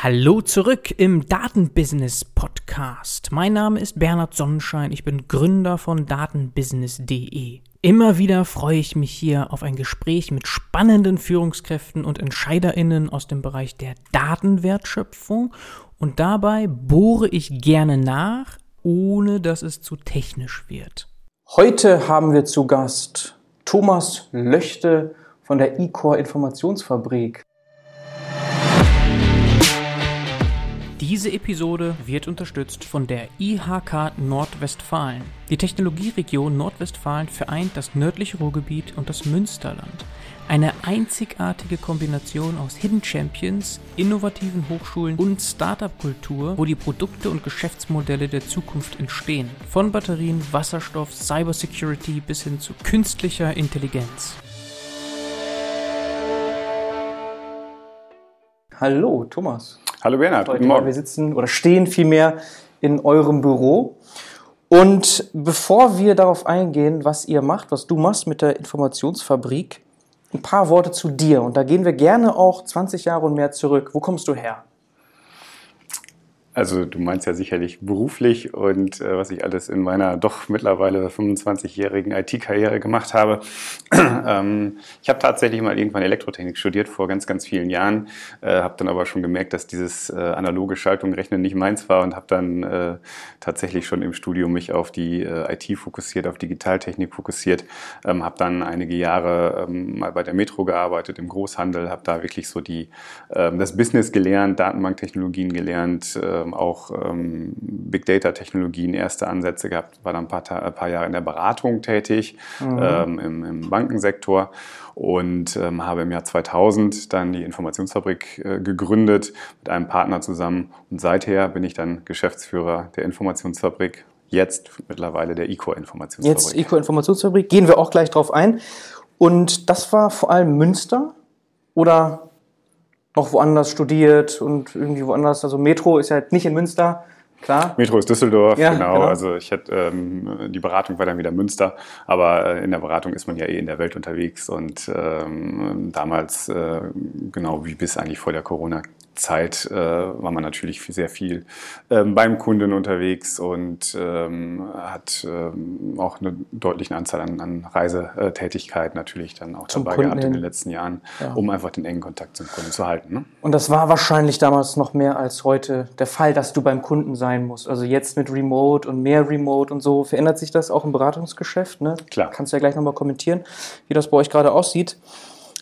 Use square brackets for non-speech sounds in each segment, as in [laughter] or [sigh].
Hallo zurück im Datenbusiness Podcast. Mein Name ist Bernhard Sonnenschein, ich bin Gründer von datenbusiness.de. Immer wieder freue ich mich hier auf ein Gespräch mit spannenden Führungskräften und Entscheiderinnen aus dem Bereich der Datenwertschöpfung und dabei bohre ich gerne nach, ohne dass es zu technisch wird. Heute haben wir zu Gast Thomas Löchte von der eCore Informationsfabrik. Diese Episode wird unterstützt von der IHK Nordwestfalen. Die Technologieregion Nordwestfalen vereint das nördliche Ruhrgebiet und das Münsterland. Eine einzigartige Kombination aus Hidden Champions, innovativen Hochschulen und Startup-Kultur, wo die Produkte und Geschäftsmodelle der Zukunft entstehen. Von Batterien, Wasserstoff, Cybersecurity bis hin zu künstlicher Intelligenz. Hallo, Thomas. Hallo Bernhard, guten Morgen. Wir sitzen oder stehen vielmehr in eurem Büro. Und bevor wir darauf eingehen, was ihr macht, was du machst mit der Informationsfabrik, ein paar Worte zu dir. Und da gehen wir gerne auch 20 Jahre und mehr zurück. Wo kommst du her? Also du meinst ja sicherlich beruflich und äh, was ich alles in meiner doch mittlerweile 25-jährigen IT-Karriere gemacht habe. [clears throat] ähm, ich habe tatsächlich mal irgendwann Elektrotechnik studiert vor ganz, ganz vielen Jahren, äh, habe dann aber schon gemerkt, dass dieses äh, analoge Schaltung Rechnen nicht meins war und habe dann äh, tatsächlich schon im Studium mich auf die äh, IT fokussiert, auf Digitaltechnik fokussiert, ähm, habe dann einige Jahre ähm, mal bei der Metro gearbeitet im Großhandel, habe da wirklich so die ähm, das Business gelernt, Datenbanktechnologien gelernt ähm, auch ähm, Big Data Technologien erste Ansätze gehabt, war dann ein paar, ein paar Jahre in der Beratung tätig, mhm. ähm, im, im, Bankensektor und ähm, habe im Jahr 2000 dann die Informationsfabrik äh, gegründet mit einem Partner zusammen und seither bin ich dann Geschäftsführer der Informationsfabrik, jetzt mittlerweile der ICO Informationsfabrik. Jetzt ICO Informationsfabrik, gehen wir auch gleich drauf ein. Und das war vor allem Münster oder noch woanders studiert und irgendwie woanders. Also Metro ist ja halt nicht in Münster, klar. Metro ist Düsseldorf, ja, genau. genau. Also ich hätte ähm, die Beratung war dann wieder Münster, aber äh, in der Beratung ist man ja eh in der Welt unterwegs und ähm, damals äh, genau wie bis eigentlich vor der Corona Zeit äh, war man natürlich sehr viel ähm, beim Kunden unterwegs und ähm, hat ähm, auch eine deutliche Anzahl an, an Reisetätigkeit natürlich dann auch Zum dabei Kunden gehabt in den letzten Jahren, ja. um einfach den engen Kontakt zum Kunden zu halten. Ne? Und das war wahrscheinlich damals noch mehr als heute der Fall, dass du beim Kunden sein musst. Also jetzt mit Remote und mehr Remote und so. Verändert sich das auch im Beratungsgeschäft? Ne? Klar. Kannst du ja gleich nochmal kommentieren, wie das bei euch gerade aussieht.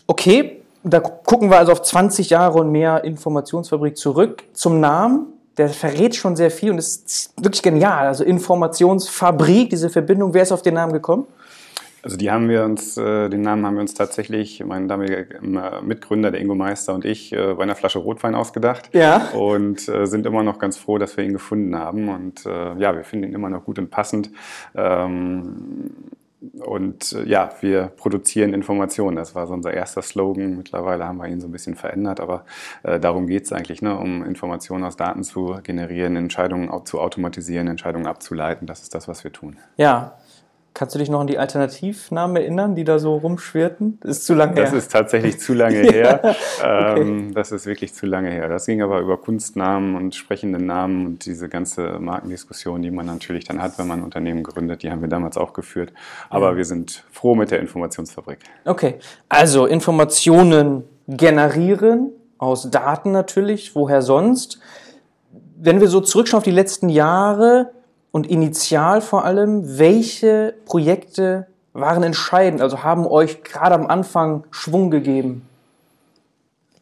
Okay, da gucken wir also auf 20 Jahre und mehr Informationsfabrik zurück. Zum Namen, der verrät schon sehr viel und ist wirklich genial. Also Informationsfabrik, diese Verbindung. Wer ist auf den Namen gekommen? Also die haben wir uns, äh, den Namen haben wir uns tatsächlich, mein damaliger äh, Mitgründer, der Ingo Meister und ich, äh, bei einer Flasche Rotwein ausgedacht. Ja. Und sind immer noch ganz froh, dass wir ihn gefunden haben. Und ja, wir finden ihn immer noch gut und passend. Ähm, und äh, ja, wir produzieren Informationen. Das war so unser erster Slogan. Mittlerweile haben wir ihn so ein bisschen verändert, aber äh, darum geht es eigentlich, ne, um Informationen aus Daten zu generieren, Entscheidungen zu automatisieren, Entscheidungen abzuleiten. Das ist das, was wir tun. Ja, Kannst du dich noch an die Alternativnamen erinnern, die da so rumschwirrten? Das ist zu lange her. Das ist tatsächlich zu lange [laughs] her. okay. Ähm, das ist wirklich zu lange her. Das ging aber über Kunstnamen und sprechende Namen und diese ganze Markendiskussion, die man natürlich dann hat, wenn man ein Unternehmen gründet, die haben wir damals auch geführt. Aber ja. wir sind froh mit der Informationsfabrik. Okay, also Informationen generieren aus Daten natürlich, woher sonst? Wenn wir so zurückschauen auf die letzten Jahre, und initial vor allem, welche Projekte waren entscheidend, also haben euch gerade am Anfang Schwung gegeben?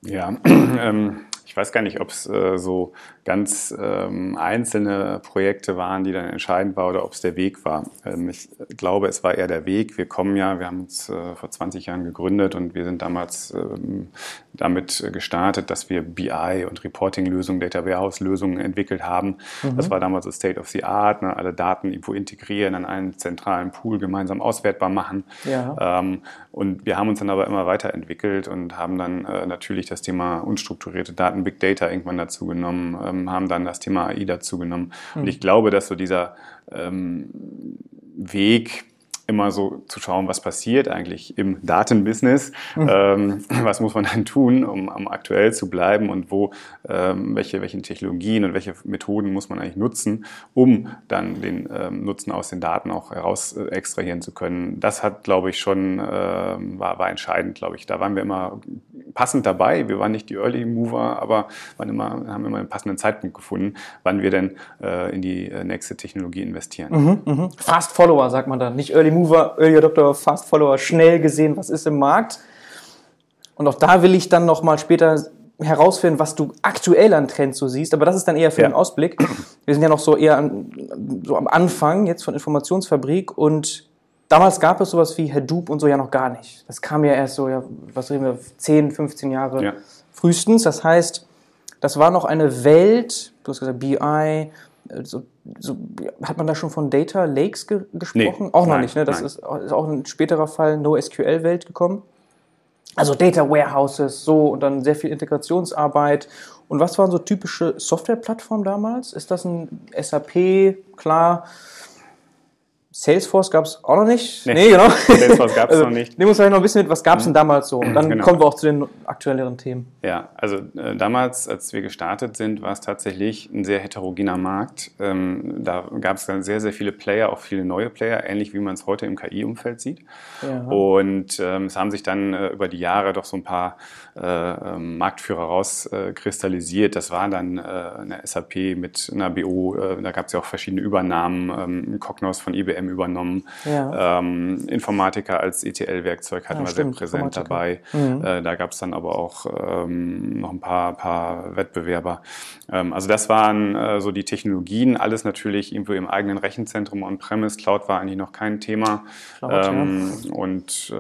Ja, [clears throat] ähm, ich weiß gar nicht, ob es äh, so ganz ähm, einzelne Projekte waren, die dann entscheidend waren oder ob es der Weg war. Ähm, ich glaube, es war eher der Weg. Wir kommen ja, wir haben uns äh, vor 20 Jahren gegründet und wir sind damals ähm, damit gestartet, dass wir BI und Reporting-Lösungen, Data Warehouse-Lösungen entwickelt haben. Mhm. Das war damals das State of the Art, ne? alle Daten irgendwo integrieren, an einen zentralen Pool gemeinsam auswertbar machen. Ja. Ähm, und wir haben uns dann aber immer weiterentwickelt und haben dann äh, natürlich das Thema unstrukturierte Daten, Big Data irgendwann dazu genommen ähm, haben dann das Thema AI dazu genommen. Mhm. Und ich glaube, dass so dieser ähm, Weg immer so zu schauen, was passiert eigentlich im Datenbusiness, mhm. ähm, [clears throat] was muss man dann tun, um, um, aktuell zu bleiben und wo, ähm, welche, welche Technologien und welche Methoden muss man eigentlich nutzen, um dann den ähm, Nutzen aus den Daten auch heraus äh, extrahieren zu können. Das hat, glaube ich, schon, äh, war, war entscheidend, glaube ich. Da waren wir immer passend dabei. Wir waren nicht die Early Mover, aber immer, haben immer einen passenden Zeitpunkt gefunden, wann wir denn äh, in die äh, nächste Technologie investieren. Mhm, mh. Fast Follower sagt man dann, nicht Early Mover, Early Adopter, Fast Follower, schnell gesehen, was ist im Markt. Und auch da will ich dann nochmal später herausfinden, was du aktuell an Trends so siehst, aber das ist dann eher für ja. den Ausblick. Wir sind ja noch so eher an, so am Anfang jetzt von Informationsfabrik und damals gab es sowas wie Hadoop und so ja noch gar nicht. Das kam ja erst so, ja, was reden wir, 10, 15 Jahre ja. frühestens. Das heißt, das war noch eine Welt, du hast gesagt BI, so, so, hat man da schon von Data Lakes ge gesprochen? Nee, auch noch nein, nicht, ne? Das ist, ist, auch ein späterer Fall NoSQL-Welt gekommen. Also Data Warehouses, so und dann sehr viel Integrationsarbeit. Und was waren so typische Softwareplattformen damals? Ist das ein SAP? Klar. Salesforce gab es auch noch nicht. Nee, nee genau. [laughs] Salesforce gab es [laughs] also, noch nicht. Nehmen wir uns vielleicht noch ein bisschen mit, was gab es denn damals so? Und dann genau. kommen wir auch zu den aktuelleren Themen. Ja, also äh, damals, als wir gestartet sind, war es tatsächlich ein sehr heterogener Markt. Ähm, da gab es dann sehr, sehr viele Player, auch viele neue Player, ähnlich wie man es heute im KI-Umfeld sieht. Ja. Und ähm, es haben sich dann äh, über die Jahre doch so ein paar äh, ähm, Marktführer rauskristallisiert. das war dann äh, eine SAP mit einer BO, äh, da gab es ja auch verschiedene Übernahmen, ähm, Cognos von IBM IBM übernommen. Ja. Ähm, Informatiker als ETL-Werkzeug hatten ja, wir stimmt, sehr präsent dabei. Mhm. Äh, da gab es dann aber auch ähm, noch ein paar, paar Wettbewerber. Ähm, also das waren äh, so die Technologien, alles natürlich irgendwo im eigenen Rechenzentrum on-premise. Cloud war eigentlich noch kein Thema. Cloud, ja. Ähm, und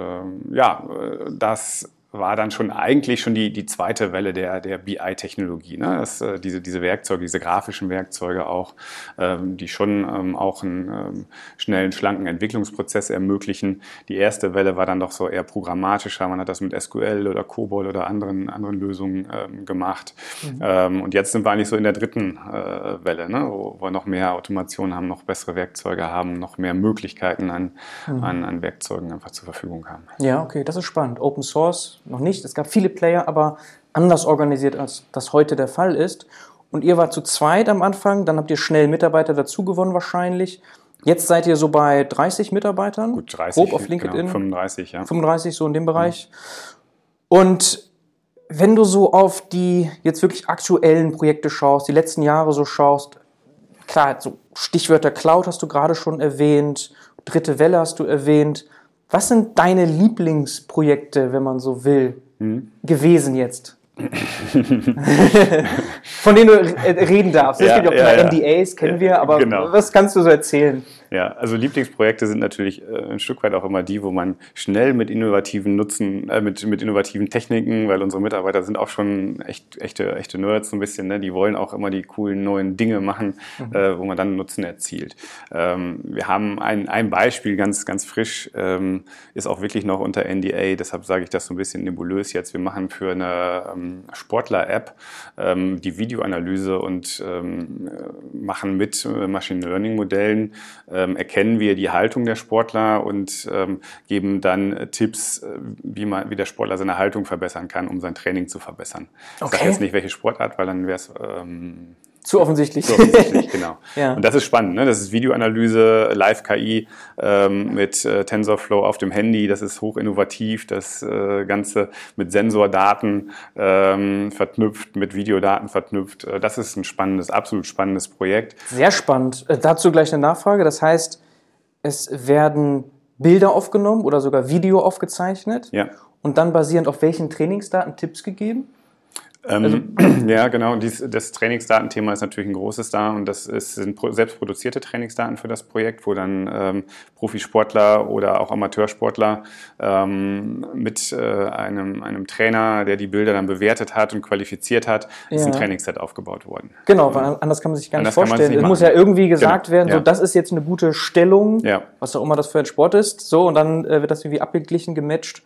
ja, das war dann schon eigentlich schon die, die zweite Welle der, der BI-Technologie. Ne? Das, äh, diese, diese Werkzeuge, diese grafischen Werkzeuge auch, ähm, die schon ähm, auch einen ähm, schnellen, schlanken Entwicklungsprozess ermöglichen. Die erste Welle war dann doch so eher programmatischer. Man hat das mit SQL oder COBOL oder anderen, anderen Lösungen ähm, gemacht. Mhm. Ähm, und jetzt sind wir eigentlich so in der dritten äh, Welle, ne? wo wir noch mehr Automation haben, noch bessere Werkzeuge haben, noch mehr Möglichkeiten an, mhm. an, an Werkzeugen einfach zur Verfügung haben. Ja, okay, das ist spannend. Open Source noch nicht. Es gab viele Player, aber anders organisiert, als das heute der Fall ist. Und ihr wart zu zweit am Anfang, dann habt ihr schnell Mitarbeiter dazu gewonnen wahrscheinlich. Jetzt seid ihr so bei 30 Mitarbeitern. Gut, 30. Grob auf LinkedIn. Genau, 35, ja. 35, so in dem Bereich. Mhm. Und wenn du so auf die jetzt wirklich aktuellen Projekte schaust, die letzten Jahre so schaust, klar, so Stichwörter Cloud hast du gerade schon erwähnt, dritte Welle hast du erwähnt. Was sind deine Lieblingsprojekte, wenn man so will, mhm. gewesen jetzt? [laughs] Von denen du reden darfst. Es ja, gibt ja auch ja, NDAs, kennen ja, wir, aber genau. was kannst du so erzählen? Ja, also Lieblingsprojekte sind natürlich äh, ein Stück weit auch immer die, wo man schnell mit innovativen Nutzen, äh, mit, mit innovativen Techniken, weil unsere Mitarbeiter sind auch schon echt, echte, echte Nerds so ein bisschen, ne? die wollen auch immer die coolen neuen Dinge machen, mhm. äh, wo man dann Nutzen erzielt. Ähm, wir haben ein, ein Beispiel ganz, ganz frisch, ähm, ist auch wirklich noch unter NDA, deshalb sage ich das so ein bisschen nebulös jetzt. Wir machen für eine ähm, Sportler-App ähm, die Videoanalyse und ähm, machen mit äh, Machine Learning-Modellen ähm, erkennen wir die Haltung der Sportler und ähm, geben dann Tipps, äh, wie, man, wie der Sportler seine Haltung verbessern kann, um sein Training zu verbessern. Okay. Ich sage jetzt nicht, welche Sportart, weil dann wäre es ähm, zu offensichtlich. Zu offensichtlich, genau. [laughs] ja. Und das ist spannend. Ne? Das ist Videoanalyse, Live-KI ähm, mit äh, TensorFlow auf dem Handy. Das ist hoch innovativ. Das äh, Ganze mit Sensordaten ähm, verknüpft, mit Videodaten verknüpft. Äh, das ist ein spannendes, absolut spannendes Projekt. Sehr spannend. Äh, dazu gleich eine Nachfrage. Das heißt, es werden Bilder aufgenommen oder sogar Video aufgezeichnet. Ja. Und dann basierend auf welchen Trainingsdaten Tipps gegeben? Ähm, also, [clears throat] ja, genau. Dies, das Trainingsdatenthema ist natürlich ein großes da und das ist, sind selbstproduzierte Trainingsdaten für das Projekt, wo dann ähm, Profisportler oder auch Amateursportler ähm, mit äh, einem, einem Trainer, der die Bilder dann bewertet hat und qualifiziert hat, ja. ist ein Trainingsset aufgebaut worden. Genau, weil anders kann man sich gar nicht vorstellen. Nicht es muss ja irgendwie gesagt genau. werden, so ja. das ist jetzt eine gute Stellung, ja. was auch immer das für ein Sport ist, so und dann äh, wird das irgendwie abgeglichen, gematcht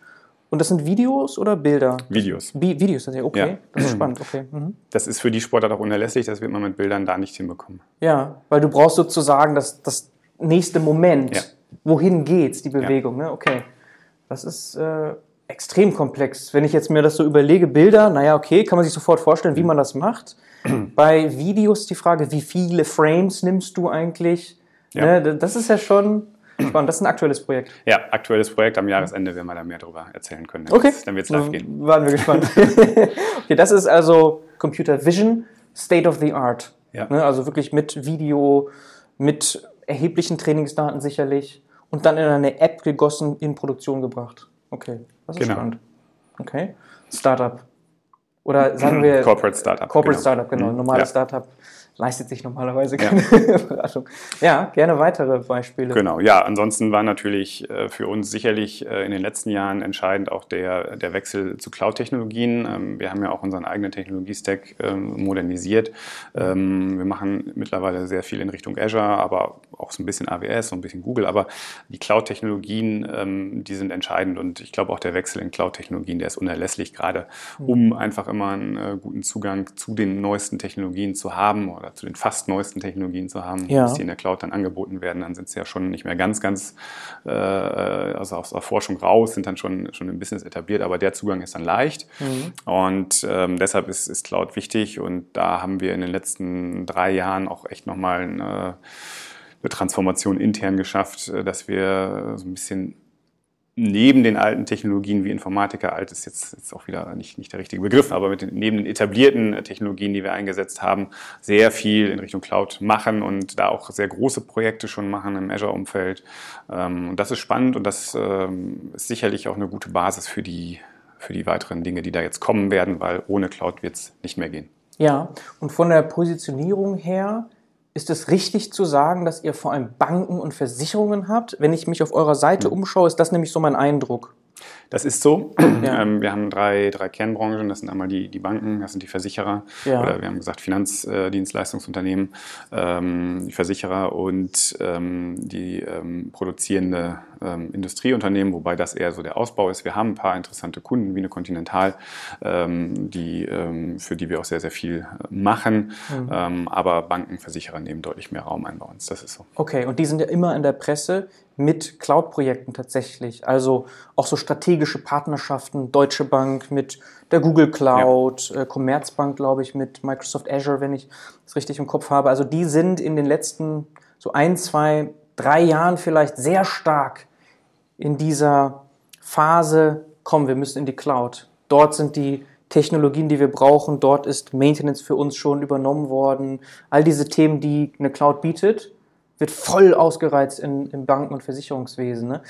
und das sind Videos oder Bilder? Videos. Bi Videos, ja okay. Ja. Das ist spannend, okay. Mhm. Das ist für die Sportart auch unerlässlich, das wird man mit Bildern da nicht hinbekommen. Ja, weil du brauchst sozusagen das, das nächste Moment. Ja. wohin geht's, die Bewegung, ne? Okay. Das ist äh, extrem komplex. Wenn ich jetzt mir das so überlege, Bilder, naja, okay, kann man sich sofort vorstellen, wie man das macht. [clears throat] Bei Videos die Frage, wie viele Frames nimmst du eigentlich? Ja. Ne, das ist ja schon spannend. Das ist ein aktuelles Projekt. Ja, aktuelles Projekt. Am Jahresende werden wir da mehr darüber erzählen können. Dann Okay. wird's- Dann wird es live gehen. Waren wir gespannt. [laughs] okay, das ist also Computer Vision, State of the Art. Ja. Ne, also wirklich mit Video, mit erheblichen Trainingsdaten sicherlich und dann in eine App gegossen, in Produktion gebracht. Okay, das ist Genau. spannend. Okay. Startup. Oder sagen wir Corporate Startup. Corporate genau. Startup, genau. Mhm. Normales Ja. Startup leistet sich normalerweise keine [laughs] Beratung. Ja, gerne weitere Beispiele. Genau, ja, ansonsten war natürlich äh, für uns sicherlich äh, in den letzten Jahren entscheidend auch der, der Wechsel zu Cloud-Technologien. Ähm, wir haben ja auch unseren eigenen Technologiestack ähm, modernisiert. Ähm, wir machen mittlerweile sehr viel in Richtung Azure, aber auch so ein bisschen AWS, so ein bisschen Google. Aber die Cloud-Technologien, die sind entscheidend und ich glaube auch der Wechsel in Cloud-Technologien, der ist unerlässlich, gerade um einfach immer einen äh, guten Zugang zu den neuesten Technologien zu haben oder zu den fast neuesten Technologien zu haben, Ja. bis die in der Cloud dann angeboten werden, dann sind sie ja schon nicht mehr ganz, ganz äh, also aus der Forschung raus, sind dann schon, schon im Business etabliert, aber der Zugang ist dann leicht. Und ähm, deshalb ist, ist Cloud wichtig und da haben wir in den letzten drei Jahren auch echt nochmal eine, eine Transformation intern geschafft, äh, dass wir so ein bisschen neben den alten Technologien wie Informatiker, alt ist jetzt, jetzt auch wieder nicht, nicht der richtige Begriff, aber mit den, neben den etablierten äh, Technologien, die wir eingesetzt haben, sehr viel in Richtung Cloud machen und da auch sehr große Projekte schon machen im Azure-Umfeld. Ähm, und das ist spannend und das ähm, ist sicherlich auch eine gute Basis für die, für die weiteren Dinge, die da jetzt kommen werden, weil ohne Cloud wird es nicht mehr gehen. Ja, und von der Positionierung her ist es richtig zu sagen, dass ihr vor allem Banken und Versicherungen habt. Wenn ich mich auf eurer Seite Hm. umschaue, ist das nämlich so mein Eindruck. Das ist so. [clears throat] Ja. Ähm, wir haben drei, drei Kernbranchen. Das sind einmal die, die Banken, das sind die Versicherer. Ja. Oder wir haben gesagt Finanzdienstleistungsunternehmen, ähm, die Versicherer und ähm, die ähm, produzierende ähm, Industrieunternehmen, wobei das eher so der Ausbau ist. Wir haben ein paar interessante Kunden wie eine Continental, ähm, die, ähm, für die wir auch sehr, sehr viel machen. Mhm. Ähm, aber Banken, Versicherer nehmen deutlich mehr Raum ein bei uns. Das ist so. Okay, und die sind ja immer in der Presse mit Cloud-Projekten tatsächlich. Also auch so strategische Partnerschaften, Deutsche Bank mit der Google Cloud, äh, Commerzbank, glaube ich, mit Microsoft Azure, wenn ich es richtig im Kopf habe. Also die sind in den letzten so ein, zwei, drei Jahren vielleicht sehr stark in dieser Phase, komm, wir müssen in die Cloud. Dort sind die Technologien, die wir brauchen, dort ist Maintenance für uns schon übernommen worden. All diese Themen, die eine Cloud bietet, wird voll ausgereizt in, im Banken- und Versicherungswesen. Ne?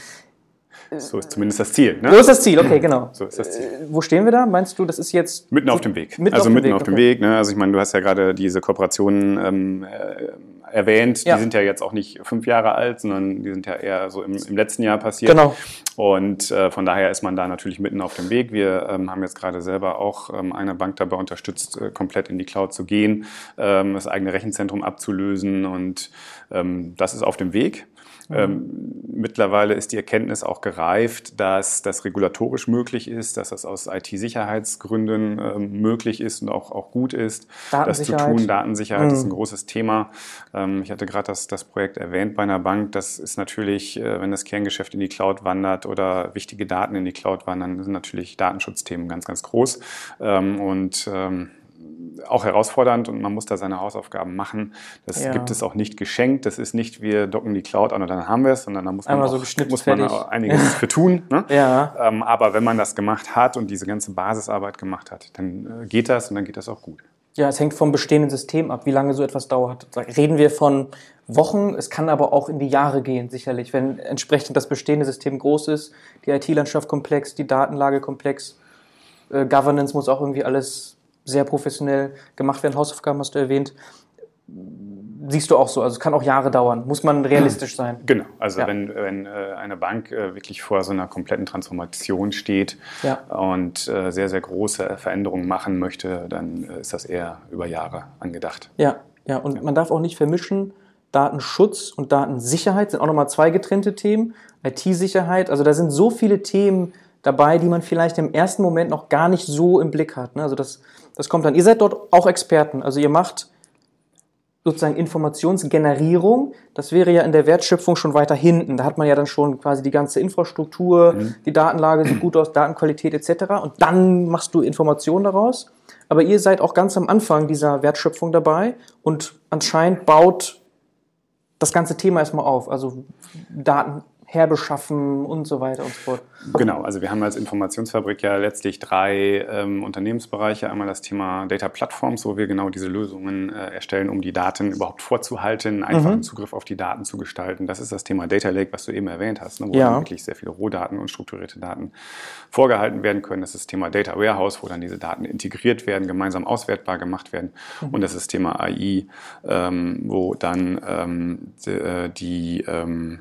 So ist zumindest das Ziel. Ne? So ist das Ziel, okay, genau. So ist das Ziel. Äh, Wo stehen wir da? Meinst du, das ist jetzt Mitten auf dem Weg. Mitten also auf mitten Weg, auf dem okay. Weg. Ne? Also ich meine, du hast ja gerade diese Kooperationen ähm, äh, erwähnt. Ja. Die sind ja jetzt auch nicht fünf Jahre alt, sondern die sind ja eher so im, im letzten Jahr passiert. Genau. Und äh, von daher ist man da natürlich mitten auf dem Weg. Wir ähm, haben jetzt gerade selber auch ähm, eine Bank dabei unterstützt, äh, komplett in die Cloud zu gehen, ähm, das eigene Rechenzentrum abzulösen und ähm, das ist auf dem Weg. Ähm, mittlerweile ist die Erkenntnis auch gereift, dass das regulatorisch möglich ist, dass das aus IT-Sicherheitsgründen ähm, möglich ist und auch, auch gut ist, das zu tun. Datensicherheit ist ein Mhm. großes Thema. Ähm, ich hatte gerade das, das Projekt erwähnt bei einer Bank. Das ist natürlich, äh, wenn das Kerngeschäft in die Cloud wandert oder wichtige Daten in die Cloud wandern, sind natürlich Datenschutzthemen ganz, ganz groß. Ähm, und ähm, auch herausfordernd und man muss da seine Hausaufgaben machen. Das Ja. gibt es auch nicht geschenkt. Das ist nicht, wir docken die Cloud an und dann haben wir es, sondern da muss man, auch, so muss man auch einiges [laughs] für tun. Ne? Ja. Ähm, aber wenn man das gemacht hat und diese ganze Basisarbeit gemacht hat, dann äh, geht das und dann geht das auch gut. Ja, es hängt vom bestehenden System ab, wie lange so etwas dauert. Reden wir von Wochen, es kann aber auch in die Jahre gehen, sicherlich, wenn entsprechend das bestehende System groß ist, die IT-Landschaft komplex, die Datenlage komplex, äh, Governance muss auch irgendwie alles sehr professionell gemacht werden, Hausaufgaben hast du erwähnt. Siehst du auch so, also es kann auch Jahre dauern, muss man realistisch sein. [clears throat] Genau, also Ja. wenn, wenn äh, eine Bank äh, wirklich vor so einer kompletten Transformation steht Ja. und äh, sehr, sehr große Veränderungen machen möchte, dann ist das eher über Jahre angedacht. Ja, ja, und man darf auch nicht vermischen, Datenschutz und Datensicherheit sind auch nochmal zwei getrennte Themen. IT-Sicherheit, also da sind so viele Themen dabei, die man vielleicht im ersten Moment noch gar nicht so im Blick hat. Ne? Also das, das kommt dann. Ihr seid dort auch Experten, also ihr macht sozusagen Informationsgenerierung, das wäre ja in der Wertschöpfung schon weiter hinten. Da hat man ja dann schon quasi die ganze Infrastruktur, mhm. die Datenlage sieht gut aus, Datenqualität etc. Und dann machst du Informationen daraus. Aber ihr seid auch ganz am Anfang dieser Wertschöpfung dabei und anscheinend baut das ganze Thema erstmal auf. Also Daten herbeschaffen und so weiter und so fort. Genau, also wir haben als Informationsfabrik ja letztlich drei ähm, Unternehmensbereiche. Einmal das Thema Data Platforms, wo wir genau diese Lösungen äh, erstellen, um die Daten überhaupt vorzuhalten, einfachen mhm. Zugriff auf die Daten zu gestalten. Das ist das Thema Data Lake, was du eben erwähnt hast, ne, wo ja. dann wirklich sehr viele Rohdaten und strukturierte Daten vorgehalten werden können. Das ist das Thema Data Warehouse, wo dann diese Daten integriert werden, gemeinsam auswertbar gemacht werden. Mhm. Und das ist das Thema AI, ähm, wo dann ähm, die, äh, die ähm,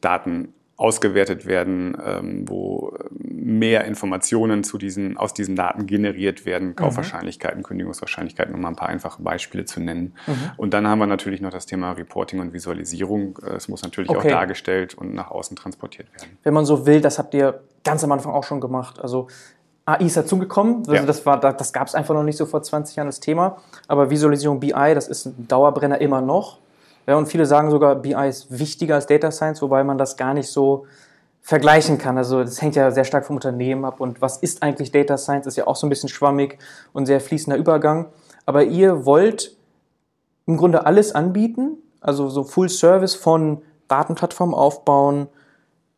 Daten ausgewertet werden, ähm, wo mehr Informationen zu diesen, aus diesen Daten generiert werden, mhm. Kaufwahrscheinlichkeiten, mhm. Kündigungswahrscheinlichkeiten, um mal ein paar einfache Beispiele zu nennen. Mhm. Und dann haben wir natürlich noch das Thema Reporting und Visualisierung. Es muss natürlich okay. auch dargestellt und nach außen transportiert werden. Wenn man so will, das habt ihr ganz am Anfang auch schon gemacht. Also AI ist dazugekommen. Also ja. das, das gab es einfach noch nicht so vor 20 Jahren das Thema. Aber Visualisierung BI, das ist ein Dauerbrenner immer noch. Ja, und viele sagen sogar, BI ist wichtiger als Data Science, wobei man das gar nicht so vergleichen kann. Also das hängt ja sehr stark vom Unternehmen ab. Und was ist eigentlich Data Science? Ist ja auch so ein bisschen schwammig und sehr fließender Übergang. Aber ihr wollt im Grunde alles anbieten, also so Full Service von Datenplattformen aufbauen,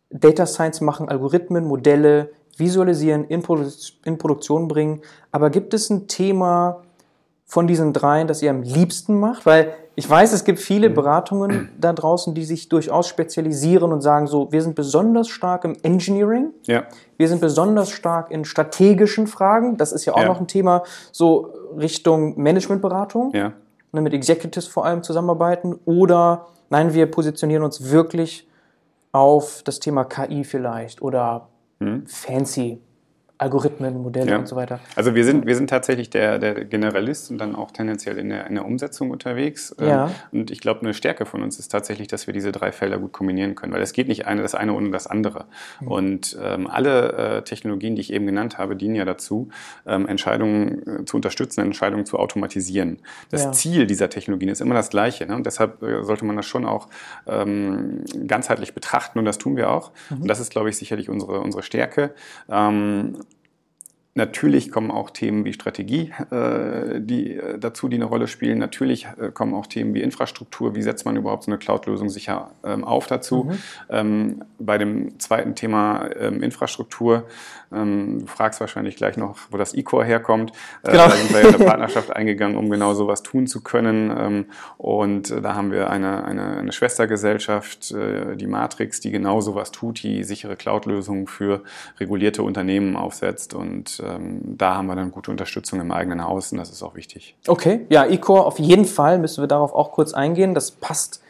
Data Science machen, Algorithmen, Modelle, visualisieren, in, Produ in Produktion bringen. Aber gibt es ein Thema von diesen dreien, das ihr am liebsten macht? Weil ich weiß, es gibt viele mhm. Beratungen da draußen, die sich durchaus spezialisieren und sagen so, wir sind besonders stark im Engineering, ja. wir sind besonders stark in strategischen Fragen, das ist ja auch ja. noch ein Thema, so Richtung Managementberatung, ja. ne, mit Executives vor allem zusammenarbeiten oder nein, wir positionieren uns wirklich auf das Thema KI vielleicht oder mhm. fancy Algorithmen, Modelle ja. und so weiter. Also wir sind, wir sind tatsächlich der, der Generalist und dann auch tendenziell in der, in der Umsetzung unterwegs. Ähm, ja. Und ich glaube, eine Stärke von uns ist tatsächlich, dass wir diese drei Felder gut kombinieren können, weil es geht nicht eine, das eine ohne das andere. Mhm. Und ähm, alle äh, Technologien, die ich eben genannt habe, dienen ja dazu, ähm, Entscheidungen äh, zu unterstützen, Entscheidungen zu automatisieren. Das ja. Ziel dieser Technologien ist immer das gleiche. Ne? Und deshalb äh, sollte man das schon auch ähm, ganzheitlich betrachten und das tun wir auch. Mhm. Und das ist, glaube ich, sicherlich unsere, unsere Stärke. Natürlich kommen auch Themen wie Strategie äh, die, äh, dazu, die eine Rolle spielen. Natürlich äh, kommen auch Themen wie Infrastruktur. Wie setzt man überhaupt so eine Cloud-Lösung sicher ähm, auf dazu? Mhm. Ähm, bei dem zweiten Thema ähm, Infrastruktur, ähm, du fragst wahrscheinlich gleich noch, wo das E-Core herkommt. Äh, genau. Da sind wir in eine [laughs] Partnerschaft eingegangen, um genau sowas tun zu können. Ähm, und äh, da haben wir eine, eine, eine Schwestergesellschaft, äh, die Matrix, die genau sowas tut, die sichere Cloud-Lösungen für regulierte Unternehmen aufsetzt und ähm, da haben wir dann gute Unterstützung im eigenen Haus und das ist auch wichtig. Okay, ja, eCore auf jeden Fall müssen wir darauf auch kurz eingehen. Das passt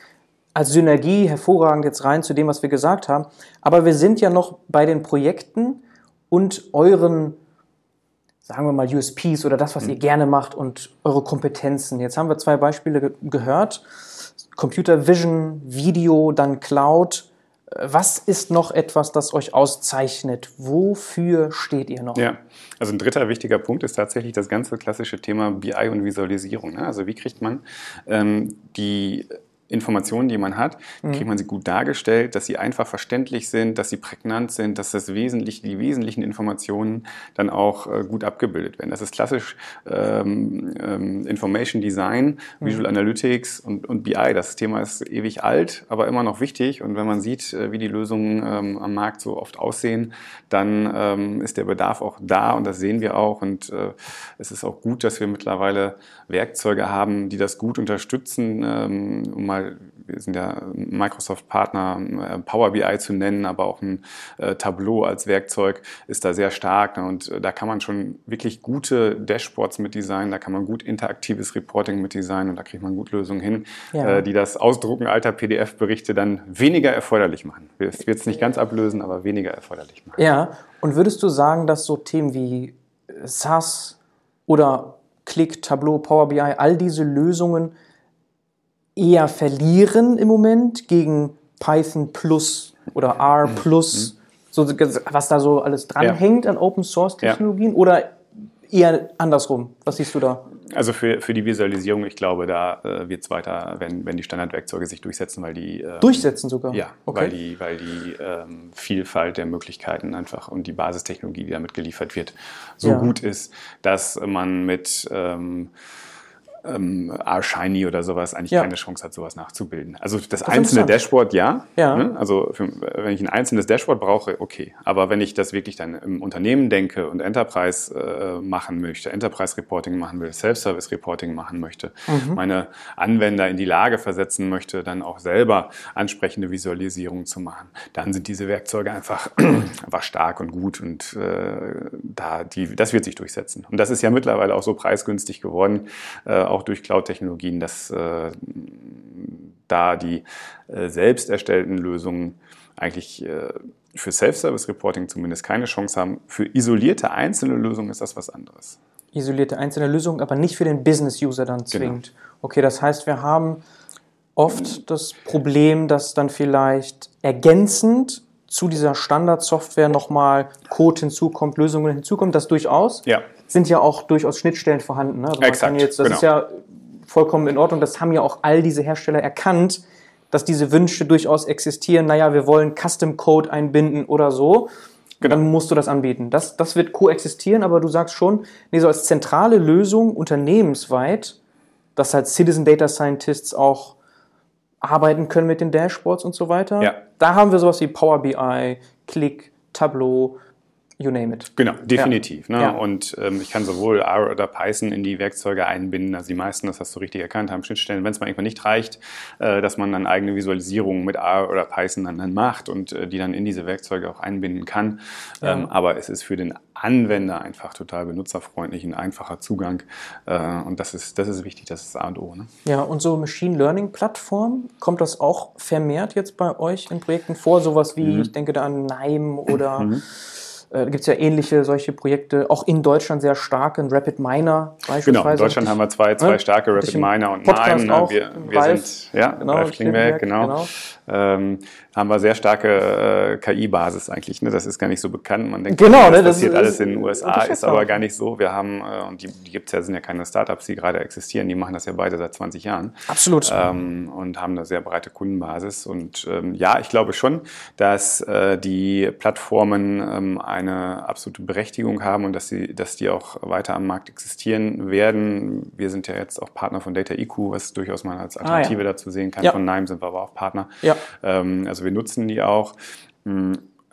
als Synergie hervorragend jetzt rein zu dem, was wir gesagt haben. Aber wir sind ja noch bei den Projekten und euren, sagen wir mal, USPs oder das, was mhm. ihr gerne macht und eure Kompetenzen. Jetzt haben wir zwei Beispiele ge gehört. Computer Vision, Video, dann Cloud. Was ist noch etwas, das euch auszeichnet? Wofür steht ihr noch? Ja, also ein dritter wichtiger Punkt ist tatsächlich das ganze klassische Thema BI und Visualisierung. Ne? Also wie kriegt man ähm, die Informationen, die man hat, mhm. kriegt man sie gut dargestellt, dass sie einfach verständlich sind, dass sie prägnant sind, dass das Wesentliche, die wesentlichen Informationen dann auch äh, gut abgebildet werden. Das ist klassisch ähm, ähm, Information Design, mhm. Visual Analytics und, und BI. Das Thema ist ewig alt, aber immer noch wichtig. Und wenn man sieht, äh, wie die Lösungen ähm, am Markt so oft aussehen, dann ähm, ist der Bedarf auch da und das sehen wir auch. Und äh, es ist auch gut, dass wir mittlerweile Werkzeuge haben, die das gut unterstützen, ähm, um mal wir sind ja Microsoft-Partner, äh, Power BI zu nennen, aber auch ein äh, Tableau als Werkzeug ist da sehr stark. Ne? Und äh, da kann man schon wirklich gute Dashboards mit designen, da kann man gut interaktives Reporting mit designen und da kriegt man gut Lösungen hin, ja. die das Ausdrucken alter PDF-Berichte dann weniger erforderlich machen. Es wird es nicht ganz ablösen, aber weniger erforderlich machen. Ja, und würdest du sagen, dass so Themen wie SAS oder Click, Tableau, Power BI, all diese Lösungen eher verlieren im Moment gegen Python Plus oder R Plus, mhm. so, was da so alles dranhängt ja. an Open Source Technologien ja. oder eher andersrum? Was siehst du da? Also für, für die Visualisierung, ich glaube, da äh, wird es weiter, wenn, wenn die Standardwerkzeuge sich durchsetzen, weil die... Ähm, durchsetzen sogar? Ja, okay. weil die, weil die ähm, Vielfalt der Möglichkeiten einfach und die Basistechnologie, die damit geliefert wird, so ja. gut ist, dass man mit... Ähm, ähm, R-Shiny oder sowas eigentlich ja. keine Chance hat, sowas nachzubilden. Also das, das einzelne Dashboard, ja. ja. Ne? Also für, wenn ich ein einzelnes Dashboard brauche, okay. Aber wenn ich das wirklich dann im Unternehmen denke und Enterprise äh, machen möchte, Enterprise Reporting machen will, Self-Service Reporting machen möchte, mhm. meine Anwender in die Lage versetzen möchte, dann auch selber ansprechende Visualisierungen zu machen, dann sind diese Werkzeuge einfach, [clears throat] einfach stark und gut und äh, da die, das wird sich durchsetzen. Und das ist ja mittlerweile auch so preisgünstig geworden. Äh, auch durch Cloud-Technologien, dass äh, da die äh, selbst erstellten Lösungen eigentlich äh, für Self-Service-Reporting zumindest keine Chance haben. Für isolierte einzelne Lösungen ist das was anderes. Isolierte einzelne Lösungen, aber nicht für den Business-User dann genau. zwingend. Genau. Okay, das heißt, wir haben oft das Problem, dass dann vielleicht ergänzend zu dieser Standardsoftware nochmal Code hinzukommt, Lösungen hinzukommen, das durchaus. Ja sind ja auch durchaus Schnittstellen vorhanden. Ne? Also Exakt, jetzt, das genau. ist ja vollkommen in Ordnung. Das haben ja auch all diese Hersteller erkannt, dass diese Wünsche durchaus existieren. Naja, wir wollen Custom Code einbinden oder so. Genau. Dann musst du das anbieten. Das, das wird koexistieren, aber du sagst schon, nee, so als zentrale Lösung unternehmensweit, dass halt Citizen Data Scientists auch arbeiten können mit den Dashboards und so weiter. Ja. Da haben wir sowas wie Power BI, Click, Tableau, you name it. Genau, definitiv. Ja. Ne? Ja. Und ähm, ich kann sowohl R oder Python in die Werkzeuge einbinden. Also die meisten, das hast du richtig erkannt, haben Schnittstellen. Wenn es mal irgendwann nicht reicht, äh, dass man dann eigene Visualisierungen mit R oder Python dann, dann macht und äh, die dann in diese Werkzeuge auch einbinden kann. Ja. Ähm, aber es ist für den Anwender einfach total benutzerfreundlich, ein einfacher Zugang. Äh, und das ist, das ist wichtig, das ist A und O. Ne? Ja, und so Machine Learning Plattformen, kommt das auch vermehrt jetzt bei euch in Projekten vor? Sowas wie, mhm. ich denke da an Nime oder mhm. Äh, gibt es ja ähnliche solche Projekte, auch in Deutschland sehr stark, ein Rapid Miner beispielsweise. Genau, in Deutschland haben wir zwei, zwei starke Rapid Miner und Podcast Mime. Wir, wir sind, ja, genau, Ralf Klingberg, genau. genau. Ähm, haben wir sehr starke äh, KI-Basis eigentlich. Ne? Das ist gar nicht so bekannt. Man denkt, genau, das, ne, das passiert alles in den USA, ist aber gar nicht so. Wir haben, äh, und die, die gibt es ja, sind ja keine Startups, die gerade existieren, die machen das ja beide seit 20 Jahren. Absolut. Ähm, und haben eine sehr breite Kundenbasis. Und ähm, ja, ich glaube schon, dass äh, die Plattformen ähm, eine absolute Berechtigung haben und dass, sie, dass die auch weiter am Markt existieren werden. Wir sind ja jetzt auch Partner von Data IQ, was durchaus mal als Alternative ah, ja. dazu sehen kann. Ja. Von Nime sind wir aber auch Partner. Ja. Ähm, also wir nutzen die auch.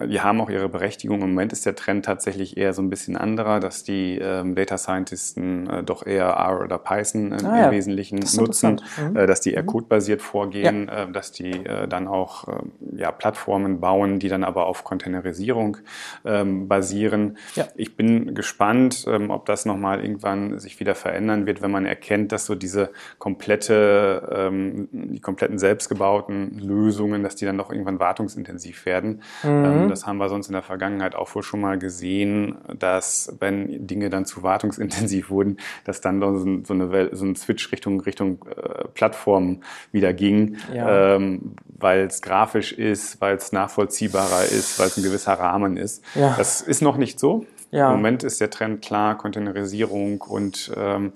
Die haben auch ihre Berechtigung. Im Moment ist der Trend tatsächlich eher so ein bisschen anderer, dass die ähm, Data Scientisten äh, doch eher R oder Python äh, ah, im Wesentlichen nutzen, mhm. äh, dass die eher mhm. codebasiert vorgehen, ja. Äh, dass die äh, dann auch ähm, ja, Plattformen bauen, die dann aber auf Containerisierung ähm, basieren. Ja. Ich bin gespannt, ähm, ob das nochmal irgendwann sich wieder verändern wird, wenn man erkennt, dass so diese komplette, die kompletten selbstgebauten Lösungen, dass die dann doch irgendwann wartungsintensiv werden. Mhm ähm, das haben wir sonst in der Vergangenheit auch wohl schon mal gesehen, dass wenn Dinge dann zu wartungsintensiv wurden, dass dann so, eine, so ein Switch Richtung, Richtung äh, Plattform wieder ging, ja. ähm, weil es grafisch ist, weil es nachvollziehbarer ist, weil es ein gewisser Rahmen ist. Ja. Das ist noch nicht so. Ja. Im Moment ist der Trend klar, Containerisierung und ähm,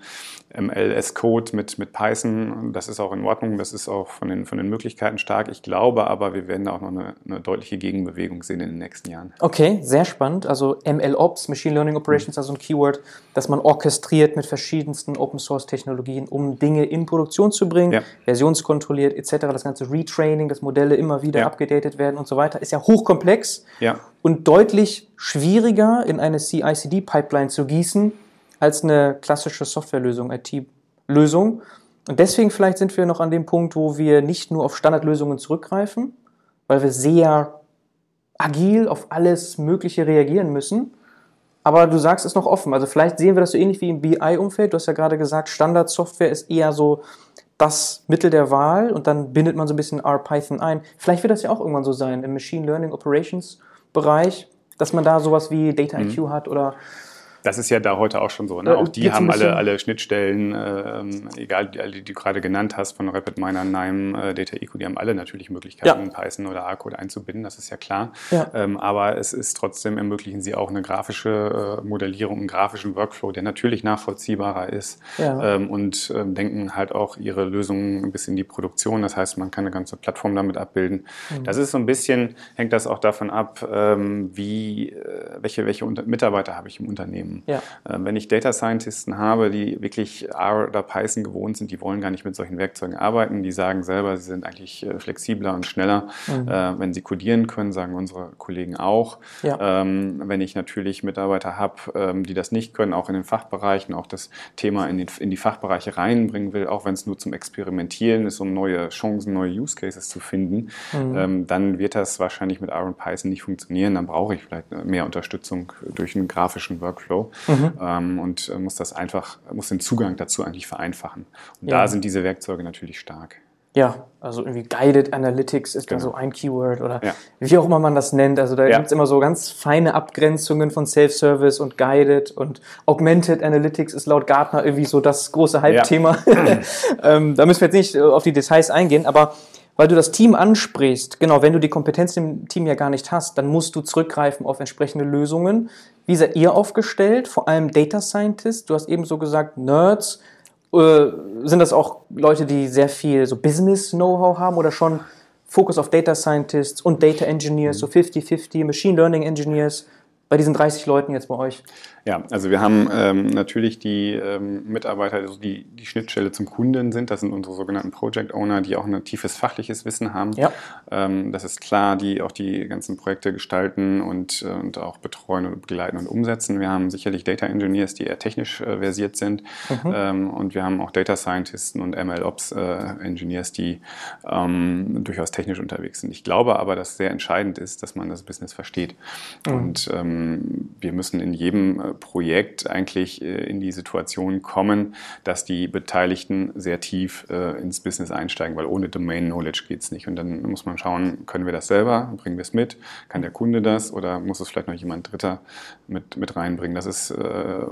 MLS-Code mit, mit Python. Das ist auch in Ordnung, das ist auch von den, von den Möglichkeiten stark. Ich glaube aber, wir werden da auch noch eine, eine deutliche Gegenbewegung sehen in den nächsten Jahren. Okay, sehr spannend. Also MLOps, Machine Learning Operations, mhm. also ein Keyword, das man orchestriert mit verschiedensten Open-Source-Technologien, um Dinge in Produktion zu bringen, ja. versionskontrolliert etc. Das ganze Retraining, dass Modelle immer wieder ja. abgedatet werden und so weiter, ist ja hochkomplex ja. und deutlich schwieriger in eine CI-CD-Pipeline zu gießen, als eine klassische Softwarelösung, IT-Lösung. Und deswegen vielleicht sind wir noch an dem Punkt, wo wir nicht nur auf Standardlösungen zurückgreifen, weil wir sehr agil auf alles Mögliche reagieren müssen. Aber du sagst es noch offen. Also vielleicht sehen wir das so ähnlich wie im BI-Umfeld. Du hast ja gerade gesagt, Standardsoftware ist eher so das Mittel der Wahl und dann bindet man so ein bisschen R-Python ein. Vielleicht wird das ja auch irgendwann so sein im Machine Learning Operations Bereich, dass man da sowas wie Data IQ mhm. hat oder Das ist ja da heute auch schon so. Ne? Äh, auch die haben alle, alle Schnittstellen, ähm, egal die, die du gerade genannt hast, von RapidMiner, Nime, äh, DataIQ, die haben alle natürlich Möglichkeiten, Python oder R-Code einzubinden, das ist ja klar. Ja. Ähm, aber es ist trotzdem, ermöglichen sie auch eine grafische äh, Modellierung, einen grafischen Workflow, der natürlich nachvollziehbarer ist Ja. ähm, und ähm, denken halt auch ihre Lösungen bis in die Produktion. Das heißt, man kann eine ganze Plattform damit abbilden. Mhm. Das ist so ein bisschen, hängt das auch davon ab, ähm, wie, äh, welche, welche Unter Mitarbeiter habe ich im Unternehmen. Ja. Ähm, wenn ich Data Scientisten habe, die wirklich R oder Python gewohnt sind, die wollen gar nicht mit solchen Werkzeugen arbeiten, die sagen selber, sie sind eigentlich äh, flexibler und schneller, Mhm. äh, wenn sie codieren können, sagen unsere Kollegen auch. Ja. Ähm, wenn ich natürlich Mitarbeiter habe, ähm, die das nicht können, auch in den Fachbereichen, auch das Thema in, den, in die Fachbereiche reinbringen will, auch wenn es nur zum Experimentieren ist, um neue Chancen, neue Use Cases zu finden, Mhm. ähm, dann wird das wahrscheinlich mit R und Python nicht funktionieren. Dann brauche ich vielleicht mehr Unterstützung durch einen grafischen Workflow Mhm. ähm, und äh, muss das einfach, muss den Zugang dazu eigentlich vereinfachen. Und Ja. da sind diese Werkzeuge natürlich stark. Ja, also irgendwie Guided Analytics ist Genau. so ein Keyword oder Ja. wie auch immer man das nennt. Also da Ja. gibt's immer so ganz feine Abgrenzungen von Self-Service und Guided und Augmented Analytics ist laut Gartner irgendwie so das große Hype-Thema. [laughs] [laughs] ähm, da müssen wir jetzt nicht äh, auf die Details eingehen, aber weil du das Team ansprichst, genau, wenn du die Kompetenz im Team ja gar nicht hast, dann musst du zurückgreifen auf entsprechende Lösungen. Wie seid ihr aufgestellt? Vor allem Data Scientists. Du hast eben so gesagt, Nerds. Äh, sind das auch Leute, die sehr viel so Business-Know-how haben oder schon Fokus auf Data Scientists und Data Engineers, so 50-50, Machine Learning Engineers, bei diesen 30 Leuten jetzt bei euch? Ja, also wir haben ähm, natürlich die ähm, Mitarbeiter, also die die Schnittstelle zum Kunden sind. Das sind unsere sogenannten Project Owner, die auch ein tiefes fachliches Wissen haben. Ja. Ähm, das ist klar, die auch die ganzen Projekte gestalten und, äh, und auch betreuen und begleiten und umsetzen. Wir haben sicherlich Data Engineers, die eher technisch äh, versiert sind. Ähm, und wir haben auch Data Scientisten und ML Ops äh, Engineers, die ähm, durchaus technisch unterwegs sind. Ich glaube aber, dass sehr entscheidend ist, dass man das Business versteht. Und ähm, wir müssen in jedem äh, Projekt eigentlich äh, in die Situation kommen, dass die Beteiligten sehr tief äh, ins Business einsteigen, weil ohne Domain Knowledge geht es nicht. Und dann muss man schauen, können wir das selber, bringen wir es mit, kann der Kunde das oder muss es vielleicht noch jemand Dritter mit, mit reinbringen. Das ist, äh,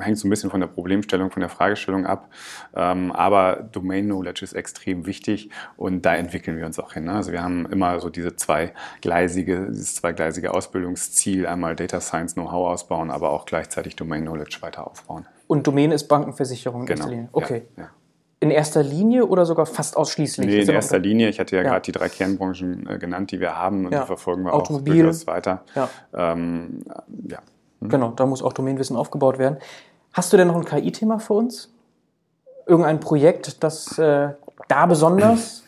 hängt so ein bisschen von der Problemstellung, von der Fragestellung ab. Ähm, aber Domain Knowledge ist extrem wichtig und da entwickeln wir uns auch hin. Ne? Also wir haben immer so diese zweigleisige, dieses zweigleisige Ausbildungsziel, einmal Data Science Know-how ausbauen, aber auch gleichzeitig Domain Knowledge weiter aufbauen. Und Domäne ist Bankenversicherung in Genau. erster Linie. Okay. Ja, ja. In erster Linie oder sogar fast ausschließlich? Nee, in erster Linie. Ich hatte ja, Ja. gerade die drei Kernbranchen äh, genannt, die wir haben und die verfolgen wir Automobil. auch durchaus weiter. Ja. Ähm, ja. Genau, da muss auch Domänenwissen aufgebaut werden. Hast du denn noch ein KI-Thema für uns? Irgendein Projekt, das äh, da besonders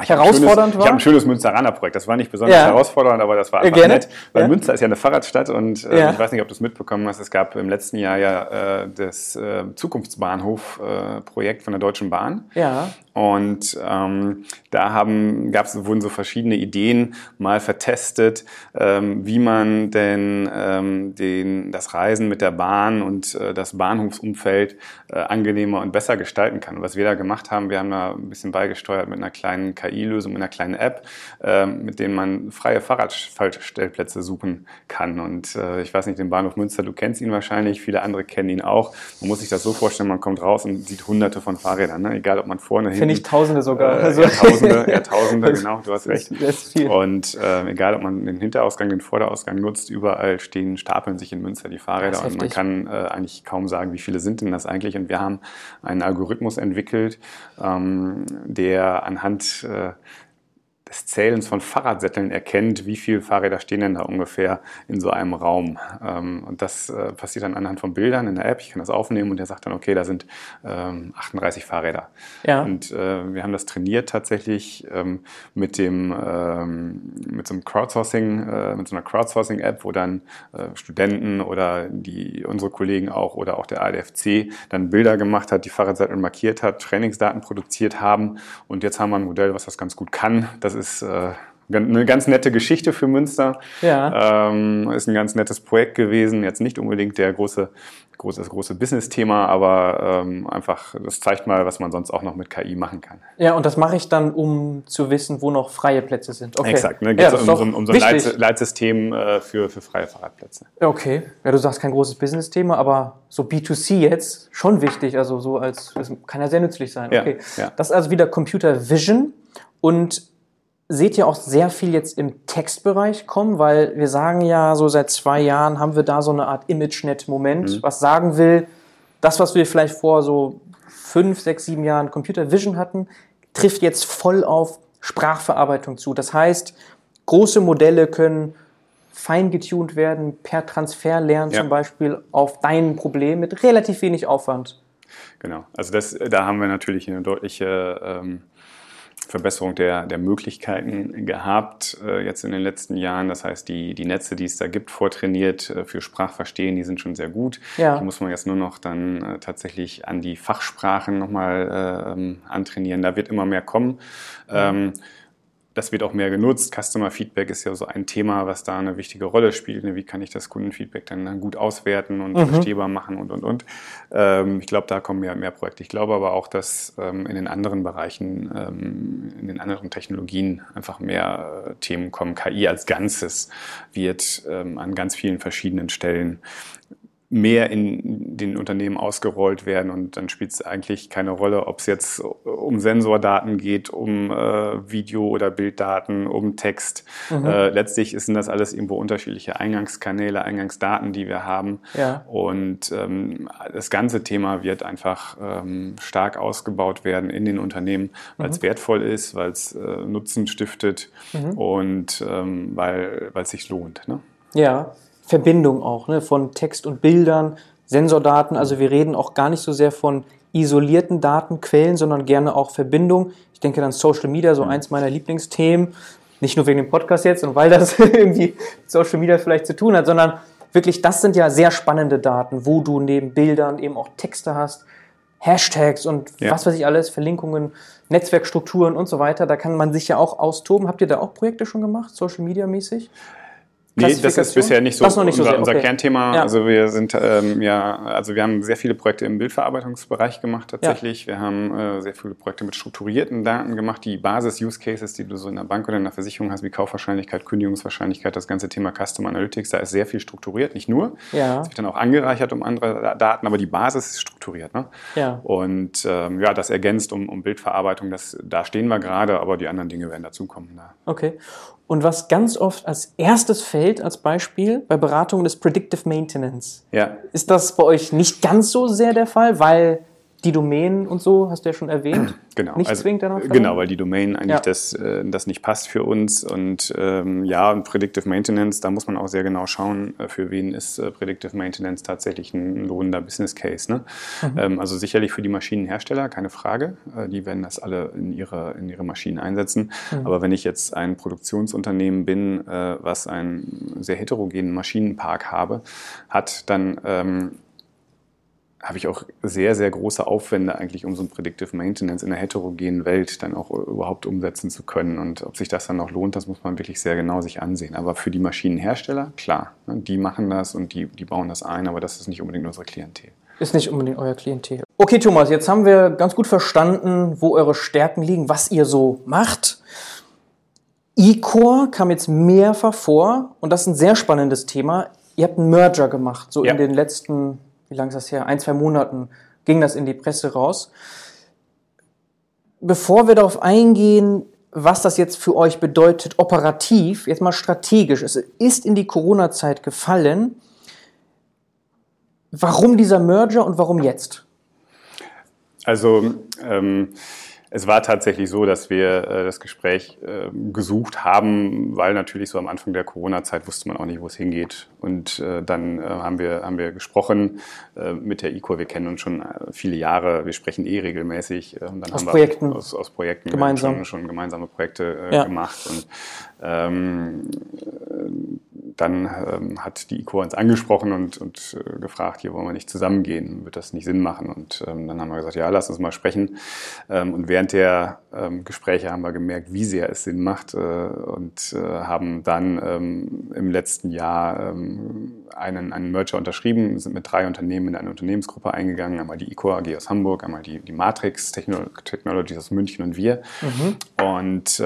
Ich habe ein herausfordernd schönes, Ich war? habe ein schönes Münsteraner-Projekt. Das war nicht besonders Ja. herausfordernd, aber das war Äh, einfach gerne. nett. Weil Ja. Münster ist ja eine Fahrradstadt und äh, Ja. ich weiß nicht, ob du es mitbekommen hast. Es gab im letzten Jahr ja äh, das äh, Zukunftsbahnhof-Projekt von der Deutschen Bahn. Ja. Und ähm, da haben, gab's, wurden so verschiedene Ideen mal vertestet, ähm, wie man denn ähm, den, das Reisen mit der Bahn und äh, das Bahnhofsumfeld äh, angenehmer und besser gestalten kann. Und was wir da gemacht haben, wir haben da ein bisschen beigesteuert mit einer kleinen KI-Lösung, mit einer kleinen App, ähm, mit denen man freie Fahrradstellplätze suchen kann. Und äh, ich weiß nicht, den Bahnhof Münster, du kennst ihn wahrscheinlich, viele andere kennen ihn auch. Man muss sich das so vorstellen, man kommt raus und sieht hunderte von Fahrrädern, ne? egal ob man vorne, hinten, Finde ich Tausende sogar. äh, Also- ja, Tausende, ja, [laughs] Tausende, genau, du hast recht. das ist viel. Und äh, egal, ob man den Hinterausgang, den Vorderausgang nutzt, überall stehen, stapeln sich in Münster die Fahrräder und man kann äh, eigentlich kaum sagen, wie viele sind denn das eigentlich. Und wir haben einen Algorithmus entwickelt, ähm, der anhand äh, des Zählens von Fahrradsätteln erkennt, wie viele Fahrräder stehen denn da ungefähr in so einem Raum. Ähm, und das äh, passiert dann anhand von Bildern in der App. Ich kann das aufnehmen und der sagt dann, okay, da sind ähm, 38 Fahrräder. Ja. Und äh, wir haben das trainiert tatsächlich ähm, mit dem ähm, mit so einem Crowdsourcing, äh, mit so einer Crowdsourcing-App, wo dann Studenten oder die unsere Kollegen auch oder auch der ADFC dann Bilder gemacht hat, die Fahrradsättel markiert hat, Trainingsdaten produziert haben. Und jetzt haben wir ein Modell, was das ganz gut kann. Das ist äh, eine ganz nette Geschichte für Münster. Ja. Ähm, ist ein ganz nettes Projekt gewesen. Jetzt nicht unbedingt der große groß, das große Business-Thema, aber ähm, einfach, das zeigt mal, was man sonst auch noch mit KI machen kann. Ja, und das mache ich dann, um zu wissen, wo noch freie Plätze sind. Okay. Exakt, ne? geht ja, um, um, um, so ein Leit Leitsystem äh, für, für freie Fahrradplätze. Okay, ja, du sagst kein großes Business-Thema, aber so B2C jetzt schon wichtig, also so als, das kann ja sehr nützlich sein. Okay. Ja, ja. Das ist also wieder Computer Vision und seht ihr auch sehr viel jetzt im Textbereich kommen, weil wir sagen ja, so seit zwei Jahren haben wir da so eine Art ImageNet-Moment, mhm. was sagen will, das, was wir vielleicht vor so fünf, sechs, sieben Jahren Computer Vision hatten, trifft jetzt voll auf Sprachverarbeitung zu. Das heißt, große Modelle können fein getuned werden, per Transfer lernen ja. zum Beispiel auf dein Problem mit relativ wenig Aufwand. Genau, also das, da haben wir natürlich eine deutliche ähm, Verbesserung der, der Möglichkeiten gehabt äh, jetzt in den letzten Jahren. Das heißt, die, die Netze, die es da gibt, vortrainiert äh, für Sprachverstehen, die sind schon sehr gut. Ja. Die muss man jetzt nur noch dann äh, tatsächlich an die Fachsprachen nochmal ähm, antrainieren. Da wird immer mehr kommen. Ähm, das wird auch mehr genutzt. Customer Feedback ist ja so ein Thema, was da eine wichtige Rolle spielt. Ne? Wie kann ich das Kundenfeedback dann gut auswerten und mhm. verstehbar machen und, und, und. Ähm, ich glaube, da kommen mehr, mehr Projekte. Ich glaube aber auch, dass ähm, in den anderen Bereichen, ähm, in den anderen Technologien einfach mehr äh, Themen kommen. KI als Ganzes wird an ganz vielen verschiedenen Stellen mehr in den Unternehmen ausgerollt werden und dann spielt es eigentlich keine Rolle, ob es jetzt um Sensordaten geht, um äh, Video- oder Bilddaten, um Text. Mhm. Äh, letztlich sind das alles irgendwo unterschiedliche Eingangskanäle, Eingangsdaten, die wir haben. Ja. Und ähm, das ganze Thema wird einfach ähm, stark ausgebaut werden in den Unternehmen, weil es mhm. wertvoll ist, weil es äh, Nutzen stiftet mhm. und ähm, weil es sich lohnt. Ne? Ja. Verbindung auch ne, von Text und Bildern, Sensordaten. Also wir reden auch gar nicht so sehr von isolierten Datenquellen, sondern gerne auch Verbindung. Ich denke dann Social Media, so eins meiner Lieblingsthemen. Nicht nur wegen dem Podcast jetzt und weil das [laughs] irgendwie Social Media vielleicht zu tun hat, sondern wirklich, das sind ja sehr spannende Daten, wo du neben Bildern eben auch Texte hast, Hashtags und ja. was weiß ich alles, Verlinkungen, Netzwerkstrukturen und so weiter. Da kann man sich ja auch austoben. Habt ihr da auch Projekte schon gemacht, Social Media mäßig? Nee, das ist bisher nicht so, nicht so unser, unser okay. Kernthema. Ja. Also wir sind ähm, ja, also wir haben sehr viele Projekte im Bildverarbeitungsbereich gemacht tatsächlich. Ja. Wir haben äh, sehr viele Projekte mit strukturierten Daten gemacht. Die Basis-Use-Cases, die du so in der Bank oder in der Versicherung hast, wie Kaufwahrscheinlichkeit, Kündigungswahrscheinlichkeit, das ganze Thema Custom Analytics, da ist sehr viel strukturiert, nicht nur. Ja. Es wird dann auch angereichert um andere Daten, aber die Basis ist strukturiert. Ne? Ja. Und ähm, ja, das ergänzt um, um Bildverarbeitung, das, da stehen wir gerade, aber die anderen Dinge werden dazukommen. Da. Okay. Und was ganz oft als erstes fällt, als Beispiel, bei Beratungen ist Predictive Maintenance. Ja. Ist das bei euch nicht ganz so sehr der Fall, weil die Domänen und so, hast du ja schon erwähnt, [clears throat] genau. nicht also, zwingend danach Genau, weil die Domain eigentlich ja. das, äh, das nicht passt für uns. Und ähm, ja, und Predictive Maintenance, da muss man auch sehr genau schauen, äh, für wen ist äh, Predictive Maintenance tatsächlich ein lohnender Business Case. Ne? Mhm. Ähm, also sicherlich für die Maschinenhersteller, keine Frage. Die werden das alle in ihre, in ihre Maschinen einsetzen. Mhm. Aber wenn ich jetzt ein Produktionsunternehmen bin, äh, was einen sehr heterogenen Maschinenpark habe, hat, dann ähm, habe ich auch sehr, sehr große Aufwände eigentlich, um so ein Predictive Maintenance in einer heterogenen Welt dann auch überhaupt umsetzen zu können. Und ob sich das dann noch lohnt, das muss man wirklich sehr genau sich ansehen. Aber für die Maschinenhersteller, klar, ne, die machen das und die, die bauen das ein, aber das ist nicht unbedingt unsere Klientel. Ist nicht unbedingt euer Klientel. Okay, Thomas, jetzt haben wir ganz gut verstanden, wo eure Stärken liegen, was ihr so macht. E-Core kam jetzt mehrfach vor und das ist ein sehr spannendes Thema. Ihr habt einen Merger gemacht, so ja. in den letzten wie lange ist das her? Ein, zwei Monaten ging das in die Presse raus. Bevor wir darauf eingehen, was das jetzt für euch bedeutet, operativ, jetzt mal strategisch. Es ist in die Corona-Zeit gefallen. Warum dieser Merger und warum jetzt? Also ähm, es war tatsächlich so, dass wir äh, das Gespräch äh, gesucht haben, weil natürlich so am Anfang der Corona-Zeit wusste man auch nicht, wo es hingeht. Und äh, dann äh, haben, wir, haben wir gesprochen äh, mit der ICO. Wir kennen uns schon äh, viele Jahre. Wir sprechen eh regelmäßig. Dann aus haben Projekten. Wir aus, aus Projekten gemeinsam. schon, schon gemeinsame Projekte ja. gemacht. Und ähm, dann ähm, hat die ICO uns angesprochen und, und äh, gefragt, hier wollen wir nicht zusammengehen, wird das nicht Sinn machen? Und ähm, dann haben wir gesagt, ja, lass uns mal sprechen. Ähm, und während der ähm, Gespräche haben wir gemerkt, wie sehr es Sinn macht äh, und äh, haben dann ähm, im letzten Jahr ähm, einen, einen Merger unterschrieben, sind mit drei Unternehmen in eine Unternehmensgruppe eingegangen, einmal die ICO AG aus Hamburg, einmal die, die Matrix Technologies aus München und wir. Mhm. Und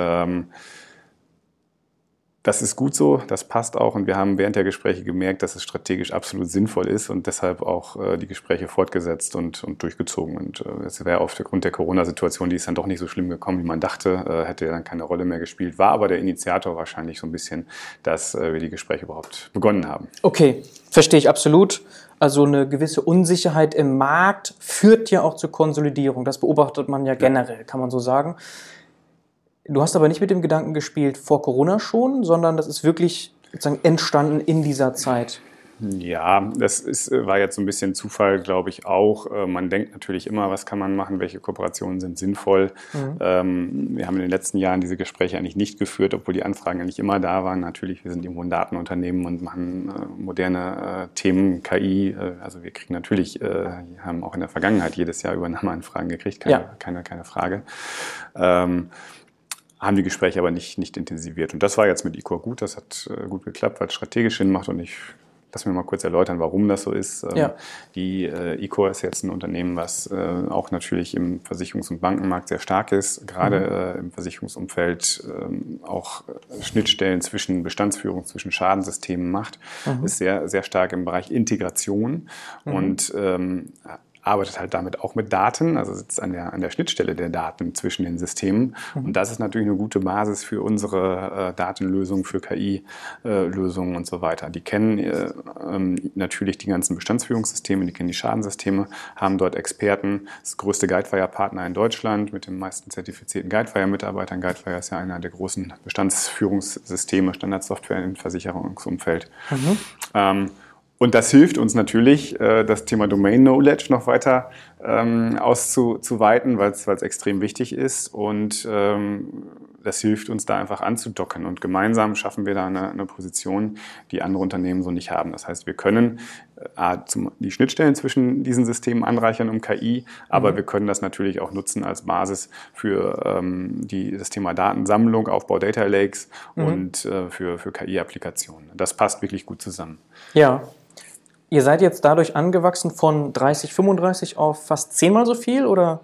das ist gut so, das passt auch und wir haben während der Gespräche gemerkt, dass es strategisch absolut sinnvoll ist und deshalb auch äh, die Gespräche fortgesetzt und, und durchgezogen. Und äh, es wäre aufgrund der Corona-Situation, die ist dann doch nicht so schlimm gekommen, wie man dachte, äh, hätte dann keine Rolle mehr gespielt, war aber der Initiator wahrscheinlich so ein bisschen, dass äh, wir die Gespräche überhaupt begonnen haben. Okay, verstehe ich absolut. Also eine gewisse Unsicherheit im Markt führt ja auch zur Konsolidierung. Das beobachtet man ja generell, kann man so sagen. Du hast aber nicht mit dem Gedanken gespielt vor Corona schon, sondern das ist wirklich sozusagen entstanden in dieser Zeit. Ja, das ist, war jetzt so ein bisschen Zufall, glaube ich auch. Äh, man denkt natürlich immer, was kann man machen, welche Kooperationen sind sinnvoll. Mhm. Ähm, wir haben in den letzten Jahren diese Gespräche eigentlich nicht geführt, obwohl die Anfragen eigentlich immer da waren. Natürlich, wir sind irgendwo ein Datenunternehmen und machen äh, moderne äh, Themen, KI. also wir kriegen natürlich, haben auch in der Vergangenheit jedes Jahr Übernahmeanfragen gekriegt, keine, ja. keine, keine Frage. Ähm, haben die Gespräche aber nicht, nicht intensiviert. Und das war jetzt mit ICOR gut, das hat äh, gut geklappt, weil es strategisch Sinn macht und ich lass mir mal kurz erläutern, warum das so ist. Ähm, ja. Die äh, ICOR ist jetzt ein Unternehmen, was äh, auch natürlich im Versicherungs- und Bankenmarkt sehr stark ist, gerade mhm. im Versicherungsumfeld ähm, auch Schnittstellen zwischen Bestandsführung, zwischen Schadensystemen macht, mhm. ist sehr, sehr stark im Bereich Integration mhm. und ähm, arbeitet halt damit auch mit Daten, also sitzt an der, an der Schnittstelle der Daten zwischen den Systemen. Mhm. Und das ist natürlich eine gute Basis für unsere äh, Datenlösungen, für KI-Lösungen äh, und so weiter. Die kennen äh, ähm, natürlich die ganzen Bestandsführungssysteme, die kennen die Schadensysteme, haben dort Experten, das größte Guidewire-Partner in Deutschland mit den meisten zertifizierten Guidewire-Mitarbeitern. Guidewire ist ja einer der großen Bestandsführungssysteme, Standardsoftware im Versicherungsumfeld. Mhm. Ähm, und das hilft uns natürlich, äh, das Thema Domain Knowledge noch weiter ähm, auszuweiten, weil es extrem wichtig ist. Und ähm, das hilft uns da einfach anzudocken. Und gemeinsam schaffen wir da eine, eine Position, die andere Unternehmen so nicht haben. Das heißt, wir können äh, zum, die Schnittstellen zwischen diesen Systemen anreichern um KI, aber mhm. wir können das natürlich auch nutzen als Basis für ähm, die, das Thema Datensammlung, Aufbau Data Lakes mhm. und äh, für, für KI-Applikationen. Das passt wirklich gut zusammen. Ja, Ihr seid jetzt dadurch angewachsen von 30, 35 auf fast zehnmal so viel oder?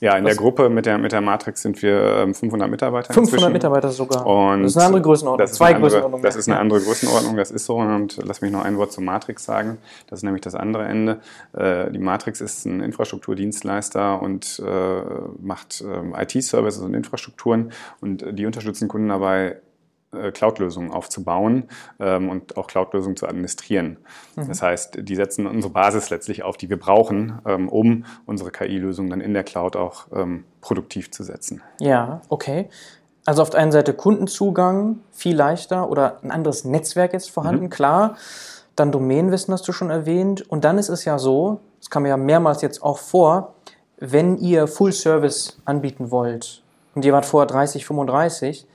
Ja, in der Gruppe mit der, mit der Matrix sind wir 500 ähm, Mitarbeiter. 500 inzwischen. Mitarbeiter sogar. Und das ist eine andere Größenordnung. Das ist Zwei eine andere, Größenordnungen. Das ist eine andere Größenordnung, das ist so. Und lass mich noch ein Wort zur Matrix sagen. Das ist nämlich das andere Ende. Äh, die Matrix ist ein Infrastrukturdienstleister und äh, macht ähm, IT-Services und Infrastrukturen und die unterstützen Kunden dabei, äh, Cloud-Lösungen aufzubauen ähm, und auch Cloud-Lösungen zu administrieren. Mhm. Das heißt, die setzen unsere Basis letztlich auf, die wir brauchen, ähm, um unsere KI-Lösungen dann in der Cloud auch ähm, produktiv zu setzen. Ja, okay. Also auf der einen Seite Kundenzugang viel leichter oder ein anderes Netzwerk jetzt vorhanden, mhm. klar. Dann Domänenwissen hast du schon erwähnt. Und dann ist es ja so, das kam ja mehrmals jetzt auch vor, wenn ihr Full Service anbieten wollt und ihr wart vorher 30, 35,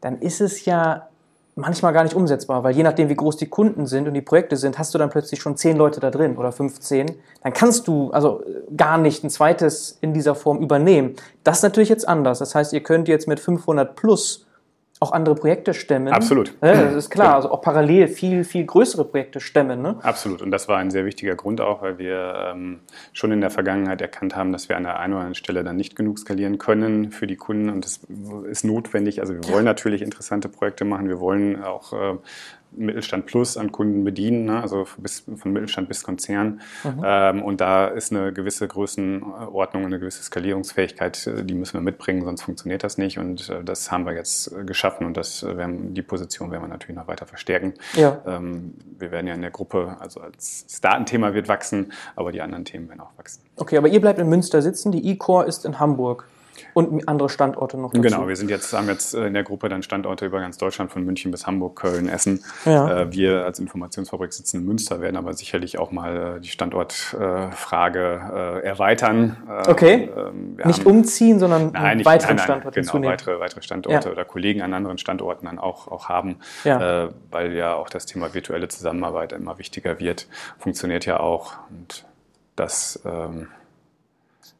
dann ist es ja manchmal gar nicht umsetzbar, weil je nachdem, wie groß die Kunden sind und die Projekte sind, hast du dann plötzlich schon zehn Leute da drin oder 15. Dann kannst du also äh, gar nicht ein zweites in dieser Form übernehmen. Das ist natürlich jetzt anders. Das heißt, ihr könnt jetzt mit 500 plus auch andere Projekte stemmen. Absolut. Ja, das ist klar. Also auch parallel viel, viel größere Projekte stemmen. Ne? Absolut. Und das war ein sehr wichtiger Grund auch, weil wir ähm, schon in der Vergangenheit erkannt haben, dass wir an der einen oder anderen Stelle dann nicht genug skalieren können für die Kunden. Und das ist notwendig. Also wir wollen natürlich interessante Projekte machen. Wir wollen auch äh, Mittelstand Plus an Kunden bedienen, ne? also bis, von Mittelstand bis Konzern. Mhm. Ähm, und da ist eine gewisse Größenordnung, eine gewisse Skalierungsfähigkeit, äh, die müssen wir mitbringen, sonst funktioniert das nicht. Und äh, das haben wir jetzt äh, geschaffen und das werden, die Position werden wir natürlich noch weiter verstärken. Ja. Ähm, wir werden ja in der Gruppe, also als das Datenthema wird wachsen, aber die anderen Themen werden auch wachsen. Okay, aber ihr bleibt in Münster sitzen, die E-Core ist in Hamburg. Und andere Standorte noch dazu. Genau, wir sind jetzt, haben jetzt äh, in der Gruppe dann Standorte über ganz Deutschland, von München bis Hamburg, Köln, Essen. Ja. Äh, Wir als Informationsfabrik sitzen in Münster, werden aber sicherlich auch mal äh, die Standortfrage erweitern. Okay. ähm, wir Nicht haben- umziehen, sondern Nein, einen nicht, weiteren nein, nein, Standort genau, hinzunehmen. weitere, weitere Standorte Ja. oder Kollegen an anderen Standorten dann auch, auch haben, Ja. weil ja auch das Thema virtuelle Zusammenarbeit immer wichtiger wird. Funktioniert ja auch und das ähm,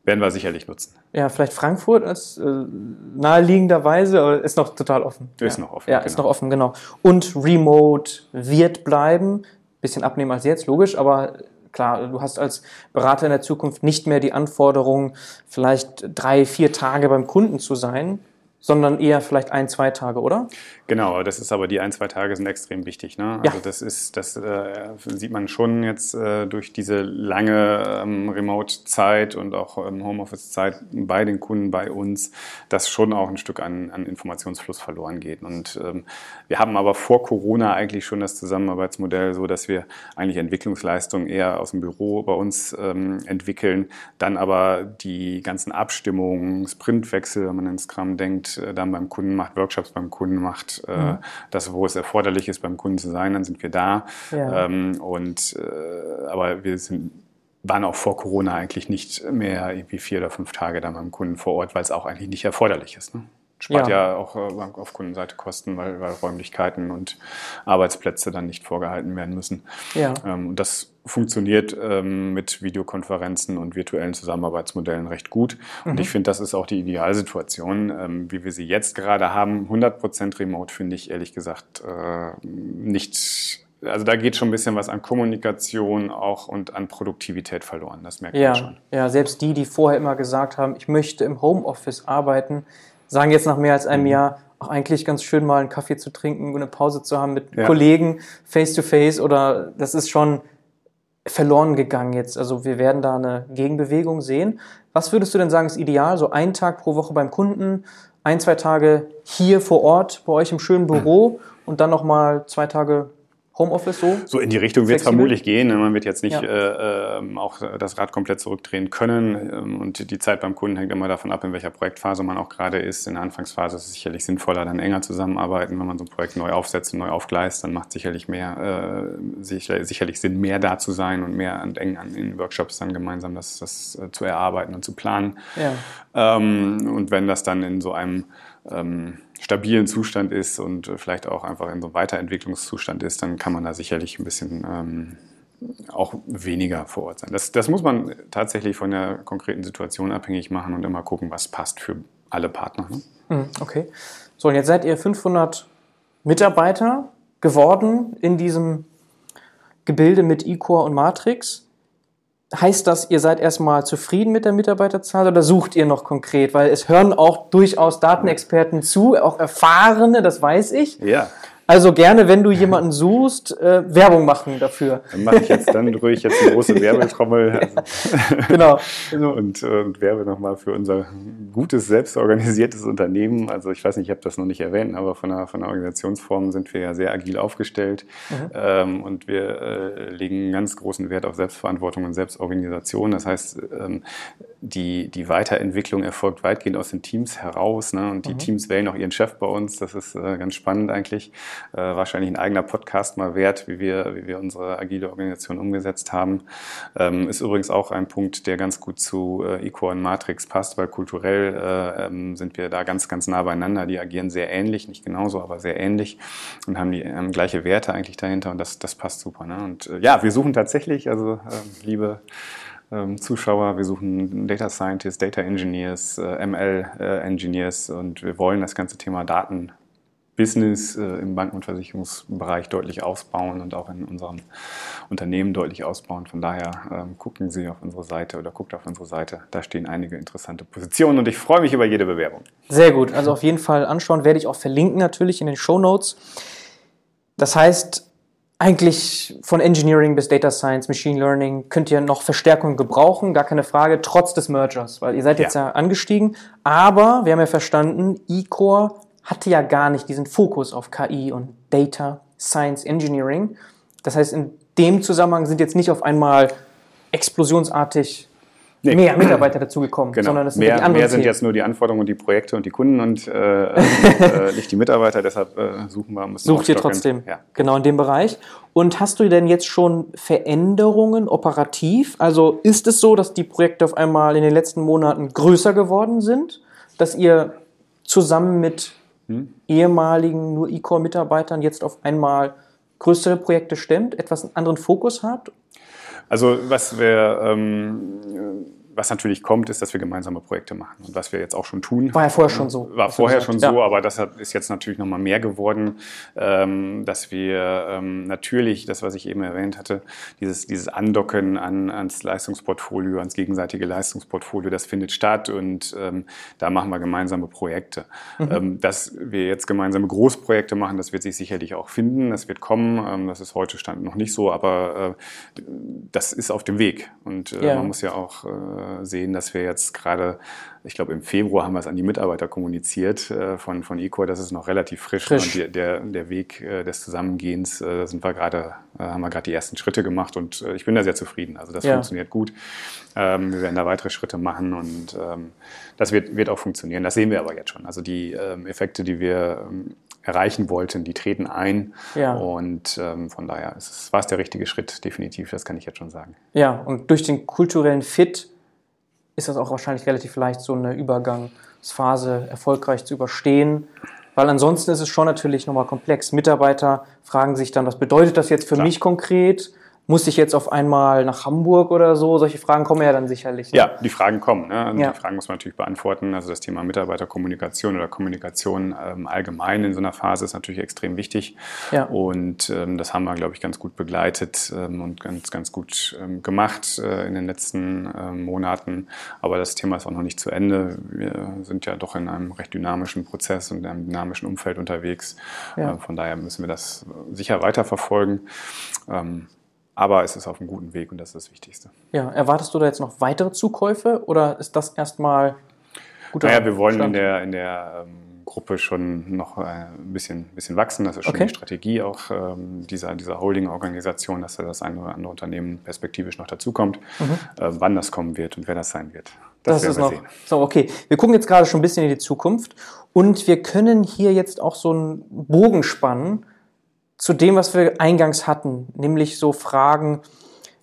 werden wir sicherlich nutzen. Ja, vielleicht Frankfurt als äh, naheliegenderweise, aber ist noch total offen. Ist ja. noch offen, Ja, ist genau. noch offen, genau. Und Remote wird bleiben. Bisschen abnehmen als jetzt, logisch, aber klar, du hast als Berater in der Zukunft nicht mehr die Anforderung, vielleicht drei, vier Tage beim Kunden zu sein, sondern eher vielleicht ein, zwei Tage, oder? Genau, das ist aber die ein, zwei Tage sind extrem wichtig. Ne? Ja. Also das ist, das äh, sieht man schon jetzt äh, durch diese lange ähm, Remote-Zeit und auch ähm, Homeoffice-Zeit bei den Kunden, bei uns, dass schon auch ein Stück an, an Informationsfluss verloren geht. Und ähm, wir haben aber vor Corona eigentlich schon das Zusammenarbeitsmodell so, dass wir eigentlich Entwicklungsleistungen eher aus dem Büro bei uns ähm, entwickeln, dann aber die ganzen Abstimmungen, Sprintwechsel, wenn man in Scrum denkt, äh, dann beim Kunden macht, Workshops beim Kunden macht, äh, das, wo es erforderlich ist, beim Kunden zu sein, dann sind wir da. Ja. Ähm, und äh, aber wir sind waren auch vor Corona eigentlich nicht mehr irgendwie vier oder fünf Tage da beim Kunden vor Ort, weil es auch eigentlich nicht erforderlich ist. Ne? Spart Ja. ja, auch äh, auf Kundenseite Kosten, weil, weil Räumlichkeiten und Arbeitsplätze dann nicht vorgehalten werden müssen. Ja. Ähm, und das funktioniert ähm, mit Videokonferenzen und virtuellen Zusammenarbeitsmodellen recht gut. Und ich finde, das ist auch die Idealsituation, ähm, wie wir sie jetzt gerade haben. 100% Remote finde ich ehrlich gesagt äh, nicht. Also da geht schon ein bisschen was an Kommunikation auch und an Produktivität verloren. Das merkt man Ja, schon. ja, selbst die, die vorher immer gesagt haben, ich möchte im Homeoffice arbeiten, sagen jetzt nach mehr als Mhm. einem Jahr, auch eigentlich ganz schön mal einen Kaffee zu trinken, eine Pause zu haben mit Ja. Kollegen face to face oder das ist schon verloren gegangen jetzt. Also wir werden da eine Gegenbewegung sehen. Was würdest du denn sagen, ist ideal? So ein Tag pro Woche beim Kunden, ein, zwei Tage hier vor Ort bei euch im schönen Büro [clears throat] und dann nochmal zwei Tage Homeoffice so? So in die Richtung wird es vermutlich gehen. ne? Man wird jetzt nicht Ja. äh, ähm, auch das Rad komplett zurückdrehen können. Ähm, Und die Zeit beim Kunden hängt immer davon ab, in welcher Projektphase man auch gerade ist. In der Anfangsphase ist es sicherlich sinnvoller, dann enger zusammenarbeiten. Wenn man so ein Projekt neu aufsetzt und neu aufgleist, dann macht sicherlich mehr, äh, sicher, sicherlich Sinn, mehr da zu sein und mehr und eng an in Workshops dann gemeinsam das, das äh, zu erarbeiten und zu planen. Ja. Ähm, und wenn das dann in so einem ähm, stabilen Zustand ist und äh, vielleicht auch einfach in so einem Weiterentwicklungszustand ist, dann kann man da sicherlich ein bisschen ähm, auch weniger vor Ort sein. Das, das muss man tatsächlich von der konkreten Situation abhängig machen und immer gucken, was passt für alle Partner. Ne? Hm, Okay. So, und jetzt seid ihr 500 Mitarbeiter geworden in diesem Gebilde mit eCore und Matrix. Heißt das, ihr seid erstmal zufrieden mit der Mitarbeiterzahl oder sucht ihr noch konkret? Weil es hören auch durchaus Datenexperten zu, auch Erfahrene, das weiß ich. Ja, Also gerne, wenn du jemanden suchst, äh, Werbung machen dafür. dann mache ich jetzt, dann rühre ich jetzt eine große [laughs] Werbetrommel Genau. [laughs] und, äh, und werbe nochmal für unser gutes, selbstorganisiertes Unternehmen. Also ich weiß nicht, ich habe das noch nicht erwähnt, aber von der, von der Organisationsform sind wir ja sehr agil aufgestellt ähm, und wir äh, legen einen ganz großen Wert auf Selbstverantwortung und Selbstorganisation. Das heißt, ähm, die, die Weiterentwicklung erfolgt weitgehend aus den Teams heraus ne? und die Teams wählen auch ihren Chef bei uns. Das ist äh, ganz spannend eigentlich. Äh, wahrscheinlich ein eigener Podcast mal wert, wie wir, wie wir unsere agile Organisation umgesetzt haben. Ähm, ist übrigens auch ein Punkt, der ganz gut zu äh, Ecore und Matrix passt, weil kulturell äh, ähm, sind wir da ganz, ganz nah beieinander. Die agieren sehr ähnlich, nicht genauso, aber sehr ähnlich und haben die haben gleiche Werte eigentlich dahinter und das, das passt super. Ne? Und äh, ja, wir suchen tatsächlich, also äh, liebe ähm, Zuschauer. Wir suchen Data Scientists, Data Engineers, äh, ML äh, Engineers und wir wollen das ganze Thema Daten Business äh, im Banken- und Versicherungsbereich deutlich ausbauen und auch in unserem Unternehmen deutlich ausbauen. Von daher ähm, gucken Sie auf unsere Seite oder guckt auf unsere Seite. Da stehen einige interessante Positionen und ich freue mich über jede Bewerbung. Sehr gut. Also auf jeden Fall anschauen, werde ich auch verlinken natürlich in den Show Notes. Das heißt, eigentlich von Engineering bis Data Science, Machine Learning könnt ihr noch Verstärkung gebrauchen, gar keine Frage, trotz des Mergers, weil ihr seid jetzt ja, Ja. angestiegen. Aber wir haben ja verstanden, eCore hatte ja gar nicht diesen Fokus auf KI und Data Science Engineering. Das heißt, in dem Zusammenhang sind jetzt nicht auf einmal explosionsartig nee. mehr Mitarbeiter dazugekommen, genau. sondern es sind mehr, die anderen mehr sind jetzt nur die Anforderungen und die Projekte und die Kunden und äh, [laughs] äh, nicht die Mitarbeiter. Deshalb äh, suchen wir. Sucht ihr trotzdem, ja. genau in dem Bereich. Und hast du denn jetzt schon Veränderungen operativ? Also ist es so, dass die Projekte auf einmal in den letzten Monaten größer geworden sind, dass ihr zusammen mit hm? ehemaligen nur E-Core-Mitarbeitern jetzt auf einmal größere Projekte stemmt, etwas einen anderen Fokus habt? Also was wir ähm, was natürlich kommt, ist, dass wir gemeinsame Projekte machen. Und was wir jetzt auch schon tun. War ja vorher schon so. War vorher schon ja. so, aber das ist jetzt natürlich nochmal mehr geworden, ähm, dass wir ähm, natürlich, das, was ich eben erwähnt hatte, dieses, dieses Andocken an, ans Leistungsportfolio, ans gegenseitige Leistungsportfolio, das findet statt und ähm, da machen wir gemeinsame Projekte. Mhm. Ähm, dass wir jetzt gemeinsame Großprojekte machen, das wird sich sicherlich auch finden, das wird kommen. Ähm, das ist heute Stand noch nicht so, aber äh, das ist auf dem Weg. Und äh, ja. man muss ja auch äh, sehen, dass wir jetzt gerade, ich glaube im Februar haben wir es an die Mitarbeiter kommuniziert äh, von, von eCore, das ist noch relativ frisch. frisch. Und der, der Weg äh, des Zusammengehens, äh, sind wir gerade, äh, haben wir gerade die ersten Schritte gemacht und äh, ich bin da sehr zufrieden. Also das ja. funktioniert gut. Ähm, wir werden da weitere Schritte machen und ähm, das wird, wird auch funktionieren. Das sehen wir aber jetzt schon. Also die ähm, Effekte, die wir erreichen wollten, die treten ein. Ja. Und ähm, von daher ist es, war es der richtige Schritt, definitiv, das kann ich jetzt schon sagen. Ja, und durch den kulturellen Fit ist das auch wahrscheinlich relativ leicht, so eine Übergangsphase erfolgreich zu überstehen. Weil ansonsten ist es schon natürlich nochmal komplex. Mitarbeiter fragen sich dann, was bedeutet das jetzt für Klar. mich konkret? Muss ich jetzt auf einmal nach Hamburg oder so? Solche Fragen kommen ja dann sicherlich. Ne? Ja, die Fragen kommen. Ne? Ja. Die Fragen muss man natürlich beantworten. Also das Thema Mitarbeiterkommunikation oder Kommunikation ähm, allgemein in so einer Phase ist natürlich extrem wichtig. Ja. Und ähm, das haben wir, glaube ich, ganz gut begleitet ähm, und ganz, ganz gut ähm, gemacht äh, in den letzten ähm, Monaten. Aber das Thema ist auch noch nicht zu Ende. Wir sind ja doch in einem recht dynamischen Prozess und in einem dynamischen Umfeld unterwegs. Ja. Äh, von daher müssen wir das sicher weiterverfolgen. Ähm, aber es ist auf einem guten Weg und das ist das Wichtigste. Ja, erwartest du da jetzt noch weitere Zukäufe oder ist das erstmal gut? Naja, wir wollen in der, in der ähm, Gruppe schon noch äh, ein bisschen, bisschen wachsen. Das ist schon okay. die Strategie auch ähm, dieser, dieser Holding-Organisation, dass da das eine oder andere Unternehmen perspektivisch noch dazukommt. Mhm. Äh, wann das kommen wird und wer das sein wird. Das, das ist noch. Sehen. So, okay. Wir gucken jetzt gerade schon ein bisschen in die Zukunft und wir können hier jetzt auch so einen Bogen spannen zu dem, was wir eingangs hatten, nämlich so Fragen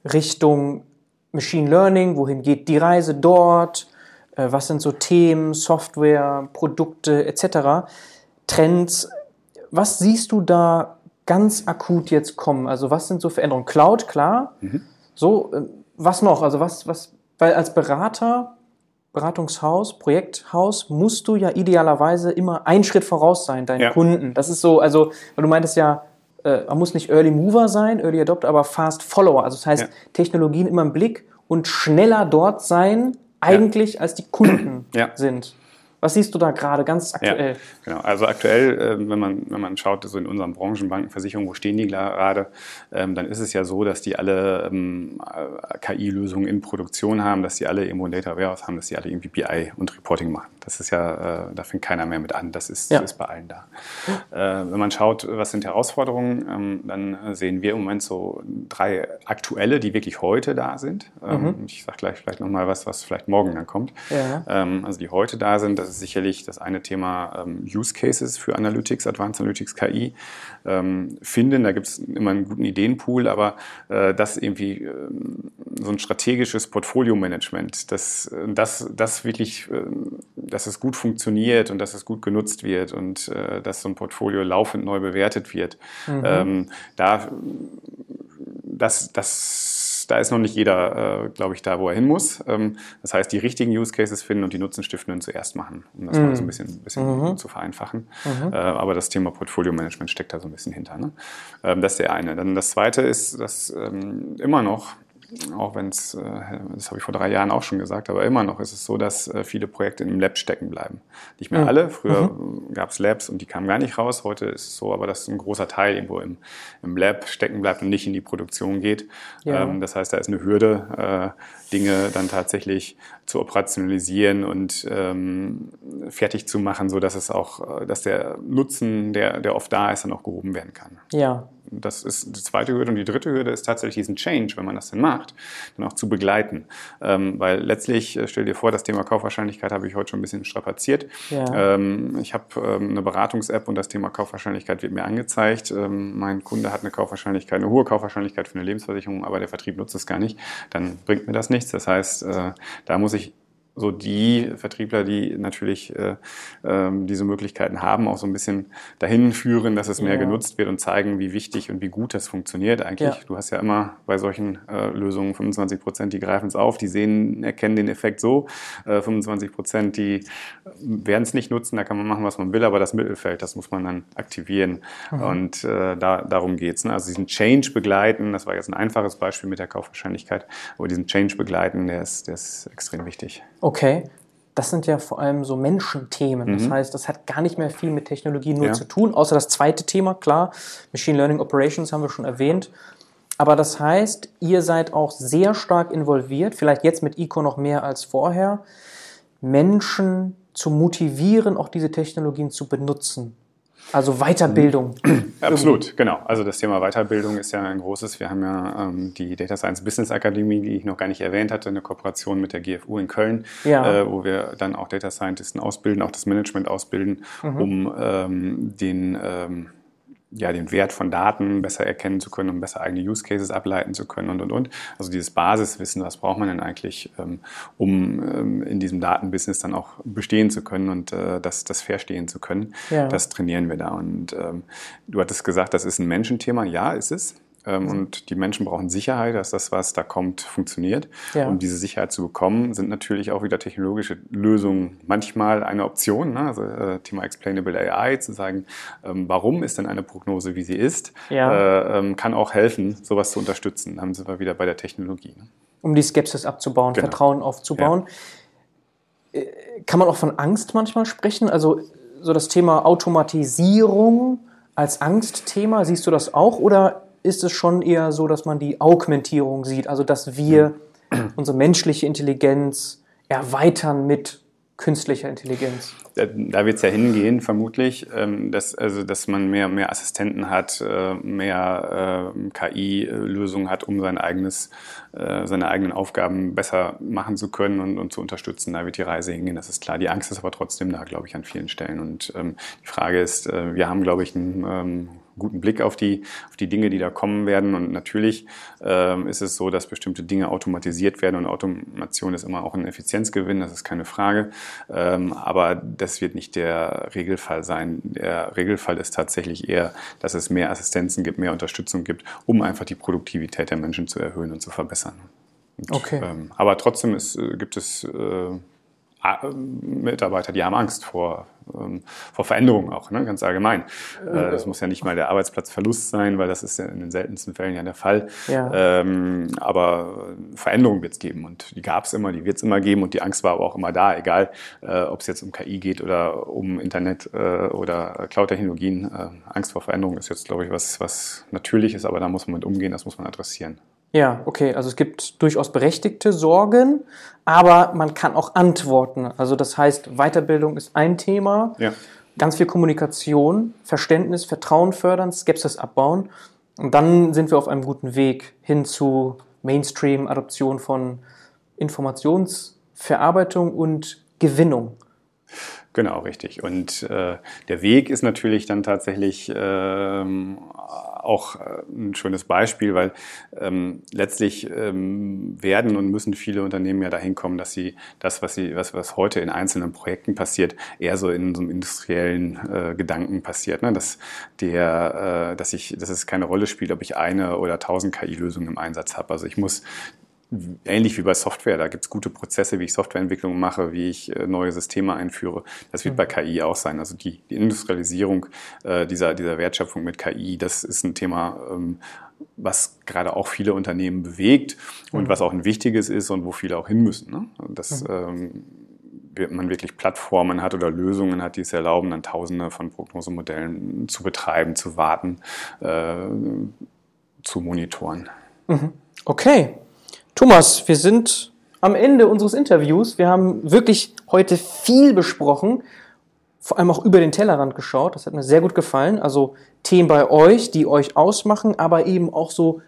Richtung Machine Learning, wohin geht die Reise dort, äh, was sind so Themen, Software, Produkte etc., Trends. Was siehst du da ganz akut jetzt kommen? Also was sind so Veränderungen? Cloud, klar. Mhm. So, äh, was noch? Also was, was, weil als Berater, Beratungshaus, Projekthaus, musst du ja idealerweise immer einen Schritt voraus sein, deinen ja. Kunden. Das ist so, also, weil du meintest ja, äh, man muss nicht Early Mover sein, Early Adopter, aber Fast Follower. Also das heißt, ja. Technologien immer im Blick und schneller dort sein, eigentlich als die Kunden sind. Was siehst du da gerade ganz aktuell? Ja, genau, also aktuell, ähm, wenn man, wenn man schaut, so in unseren Branchenbanken, Versicherungen, wo stehen die gerade, ähm, dann ist es ja so, dass die alle ähm, KI-Lösungen in Produktion haben, dass die alle irgendwo ein Data Warehouse haben, dass die alle irgendwie BI und Reporting machen. Das ist ja, äh, da fängt keiner mehr mit an. Das ist, ja. ist bei allen da. Äh, wenn man schaut, was sind Herausforderungen, dann sehen wir im Moment so drei aktuelle, die wirklich heute da sind. Mhm. Ich sage gleich vielleicht nochmal was, was vielleicht morgen dann kommt. Ja. Also die heute da sind, das ist sicherlich das eine Thema ähm, Use Cases für Analytics, Advanced Analytics KI ähm, finden. Da gibt es immer einen guten Ideenpool, aber äh, das irgendwie äh, so ein strategisches Portfolio-Management, dass das, das wirklich, äh, dass es gut funktioniert und dass es gut genutzt wird und äh, dass so ein Portfolio laufend neu bewertet wird. Mhm. Ähm, da das, das da ist noch nicht jeder, äh, glaube ich, da, wo er hin muss. Ähm, das heißt, die richtigen Use Cases finden und die Nutzenstiftenden zuerst machen, um das mhm. mal so ein bisschen, bisschen mhm. zu vereinfachen. Mhm. Äh, aber das Thema Portfolio Management steckt da so ein bisschen hinter. Ne? Ähm, das ist der eine. Dann das zweite ist, dass ähm, immer noch auch wenn es, äh, das habe ich vor drei Jahren auch schon gesagt, aber immer noch ist es so, dass äh, viele Projekte im Lab stecken bleiben. Nicht mehr alle. Früher mhm. gab es Labs und die kamen gar nicht raus. Heute ist es so, aber dass ein großer Teil irgendwo im, im Lab stecken bleibt und nicht in die Produktion geht. Ja. Ähm, das heißt, da ist eine Hürde, äh, Dinge dann tatsächlich zu operationalisieren und ähm, fertig zu machen, so dass es auch, dass der Nutzen, der, der oft da ist, dann auch gehoben werden kann. Ja, das ist die zweite Hürde. Und die dritte Hürde ist tatsächlich diesen Change, wenn man das denn macht, dann auch zu begleiten. Ähm, weil letztlich, äh, stell dir vor, das Thema Kaufwahrscheinlichkeit habe ich heute schon ein bisschen strapaziert. Ja. Ähm, ich habe ähm, eine Beratungs-App und das Thema Kaufwahrscheinlichkeit wird mir angezeigt. Ähm, mein Kunde hat eine Kaufwahrscheinlichkeit, eine hohe Kaufwahrscheinlichkeit für eine Lebensversicherung, aber der Vertrieb nutzt es gar nicht. Dann bringt mir das nichts. Das heißt, äh, da muss ich so die Vertriebler, die natürlich äh, äh, diese Möglichkeiten haben, auch so ein bisschen dahin führen, dass es mehr ja. genutzt wird und zeigen, wie wichtig und wie gut das funktioniert eigentlich. Ja. Du hast ja immer bei solchen äh, Lösungen 25 Prozent, die greifen es auf, die sehen, erkennen den Effekt so. Äh, 25 Prozent, die werden es nicht nutzen, da kann man machen, was man will, aber das Mittelfeld, das muss man dann aktivieren. Mhm. Und äh, da, darum geht's. Ne? Also diesen Change begleiten, das war jetzt ein einfaches Beispiel mit der Kaufwahrscheinlichkeit, aber diesen Change begleiten, der ist, der ist extrem wichtig. Okay. Das sind ja vor allem so Menschenthemen. Das mhm. heißt, das hat gar nicht mehr viel mit Technologie nur ja. zu tun, außer das zweite Thema, klar, Machine Learning Operations haben wir schon erwähnt. Aber das heißt, ihr seid auch sehr stark involviert, vielleicht jetzt mit ICO noch mehr als vorher, Menschen zu motivieren, auch diese Technologien zu benutzen. Also Weiterbildung. Absolut, genau. Also das Thema Weiterbildung ist ja ein großes. Wir haben ja ähm, die Data Science Business Akademie, die ich noch gar nicht erwähnt hatte, eine Kooperation mit der GFU in Köln, ja. äh, wo wir dann auch Data Scientisten ausbilden, auch das Management ausbilden, mhm. um ähm, den ähm, ja, den Wert von Daten besser erkennen zu können, um besser eigene Use Cases ableiten zu können und, und, und. Also dieses Basiswissen, was braucht man denn eigentlich, ähm, um ähm, in diesem Datenbusiness dann auch bestehen zu können und äh, das, das verstehen zu können. Ja. Das trainieren wir da. Und ähm, du hattest gesagt, das ist ein Menschenthema. Ja, ist es. Ähm, mhm. Und die Menschen brauchen Sicherheit, dass das, was da kommt, funktioniert. Ja. Um diese Sicherheit zu bekommen, sind natürlich auch wieder technologische Lösungen manchmal eine Option. Ne? Also äh, Thema Explainable AI, zu sagen, ähm, warum ist denn eine Prognose, wie sie ist, ja. äh, ähm, kann auch helfen, sowas zu unterstützen. Dann sind wir wieder bei der Technologie. Ne? Um die Skepsis abzubauen, genau. Vertrauen aufzubauen. Ja. Äh, kann man auch von Angst manchmal sprechen? Also so das Thema Automatisierung als Angstthema, siehst du das auch? Oder ist es schon eher so, dass man die Augmentierung sieht, also dass wir [clears throat] unsere menschliche Intelligenz erweitern mit künstlicher Intelligenz. Da wird es ja hingehen, vermutlich, ähm, dass, also, dass man mehr, mehr Assistenten hat, äh, mehr äh, KI-Lösungen hat, um sein eigenes, äh, seine eigenen Aufgaben besser machen zu können und, und, zu unterstützen. Da wird die Reise hingehen, das ist klar. Die Angst ist aber trotzdem da, glaube ich, an vielen Stellen. Und ähm, die Frage ist, wir haben, glaube ich, ein ähm, guten Blick auf die, auf die Dinge, die da kommen werden. Und natürlich ähm, ist es so, dass bestimmte Dinge automatisiert werden und Automation ist immer auch ein Effizienzgewinn, das ist keine Frage. Ähm, aber das wird nicht der Regelfall sein. Der Regelfall ist tatsächlich eher, dass es mehr Assistenzen gibt, mehr Unterstützung gibt, um einfach die Produktivität der Menschen zu erhöhen und zu verbessern. Und, okay. Ähm, aber trotzdem ist, äh, gibt es äh, Mitarbeiter, die haben Angst vor, ähm, vor Veränderungen auch, ne? ganz allgemein. Äh, das muss ja nicht mal der Arbeitsplatzverlust sein, weil das ist ja in den seltensten Fällen ja der Fall. Ja. Ähm, aber Veränderungen wird es geben und die gab es immer, die wird es immer geben und die Angst war aber auch immer da, egal äh, ob es jetzt um KI geht oder um Internet äh, oder Cloud-Technologien. Äh, Angst vor Veränderungen ist jetzt, glaube ich, was, was natürlich ist, aber da muss man mit umgehen, das muss man adressieren. Ja, okay. Also es gibt durchaus berechtigte Sorgen, aber man kann auch antworten. Also das heißt, Weiterbildung ist ein Thema. Ja. Ganz viel Kommunikation, Verständnis, Vertrauen fördern, Skepsis abbauen. Und dann sind wir auf einem guten Weg hin zu Mainstream-Adoption von Informationsverarbeitung und Gewinnung. Genau, richtig. Und äh, der Weg ist natürlich dann tatsächlich ähm, auch äh, ein schönes Beispiel, weil ähm, letztlich ähm, werden und müssen viele Unternehmen ja dahin kommen, dass sie das, was sie, was, was heute in einzelnen Projekten passiert, eher so in so einem industriellen äh, Gedanken passiert. Ne? Dass der, äh, dass ich, dass es keine Rolle spielt, ob ich eine oder tausend KI-Lösungen im Einsatz habe. Also ich muss ähnlich wie bei Software, da gibt es gute Prozesse, wie ich Softwareentwicklung mache, wie ich äh, neue Systeme einführe. Das wird mhm. bei KI auch sein. Also die, die Industrialisierung äh, dieser, dieser Wertschöpfung mit KI, das ist ein Thema, ähm, was gerade auch viele Unternehmen bewegt und mhm. was auch ein wichtiges ist und wo viele auch hin müssen. Ne? Dass mhm. ähm, man wirklich Plattformen hat oder Lösungen hat, die es erlauben, dann Tausende von Prognosemodellen zu betreiben, zu warten, äh, zu monitoren. Mhm. Okay, Thomas, wir sind am Ende unseres Interviews. Wir haben wirklich heute viel besprochen. vor allem auch über den Tellerrand geschaut. Das hat mir sehr gut gefallen. Also Themen bei euch, die euch ausmachen, aber eben auch so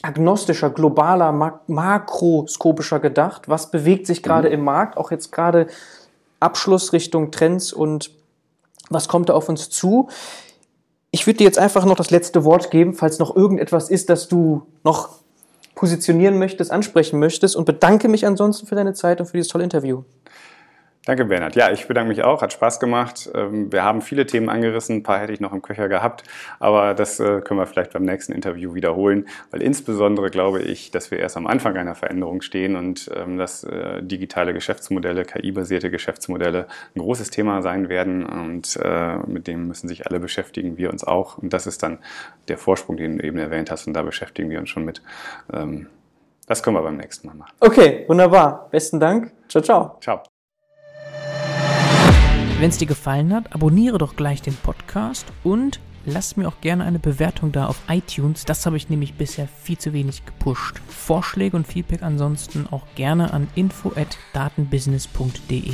agnostischer, globaler, mak makroskopischer gedacht. Was bewegt sich gerade mhm. im Markt? Auch jetzt gerade Abschluss Richtung Trends und was kommt da auf uns zu? Ich würde dir jetzt einfach noch das letzte Wort geben, falls noch irgendetwas ist, das du noch positionieren möchtest, ansprechen möchtest und bedanke mich ansonsten für deine Zeit und für dieses tolle Interview. Danke, Bernhard. Ja, ich bedanke mich auch. Hat Spaß gemacht. Ähm, wir haben viele Themen angerissen. Ein paar hätte ich noch im Köcher gehabt. Aber das äh, können wir vielleicht beim nächsten Interview wiederholen. Weil insbesondere glaube ich, dass wir erst am Anfang einer Veränderung stehen und ähm, dass äh, digitale Geschäftsmodelle, KI-basierte Geschäftsmodelle ein großes Thema sein werden. Und äh, mit dem müssen sich alle beschäftigen, wir uns auch. Und das ist dann der Vorsprung, den du eben erwähnt hast. Und da beschäftigen wir uns schon mit. Ähm, das können wir beim nächsten Mal machen. Okay, wunderbar. Besten Dank. Ciao, ciao. Ciao. Wenn es dir gefallen hat, abonniere doch gleich den Podcast und lass mir auch gerne eine Bewertung da auf iTunes. Das habe ich nämlich bisher viel zu wenig gepusht. Vorschläge und Feedback ansonsten auch gerne an info@datenbusiness.de.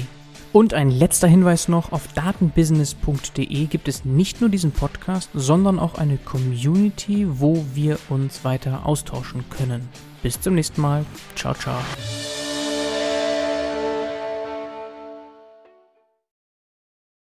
Und ein letzter Hinweis noch, auf datenbusiness.de gibt es nicht nur diesen Podcast, sondern auch eine Community, wo wir uns weiter austauschen können. Bis zum nächsten Mal. Ciao, ciao.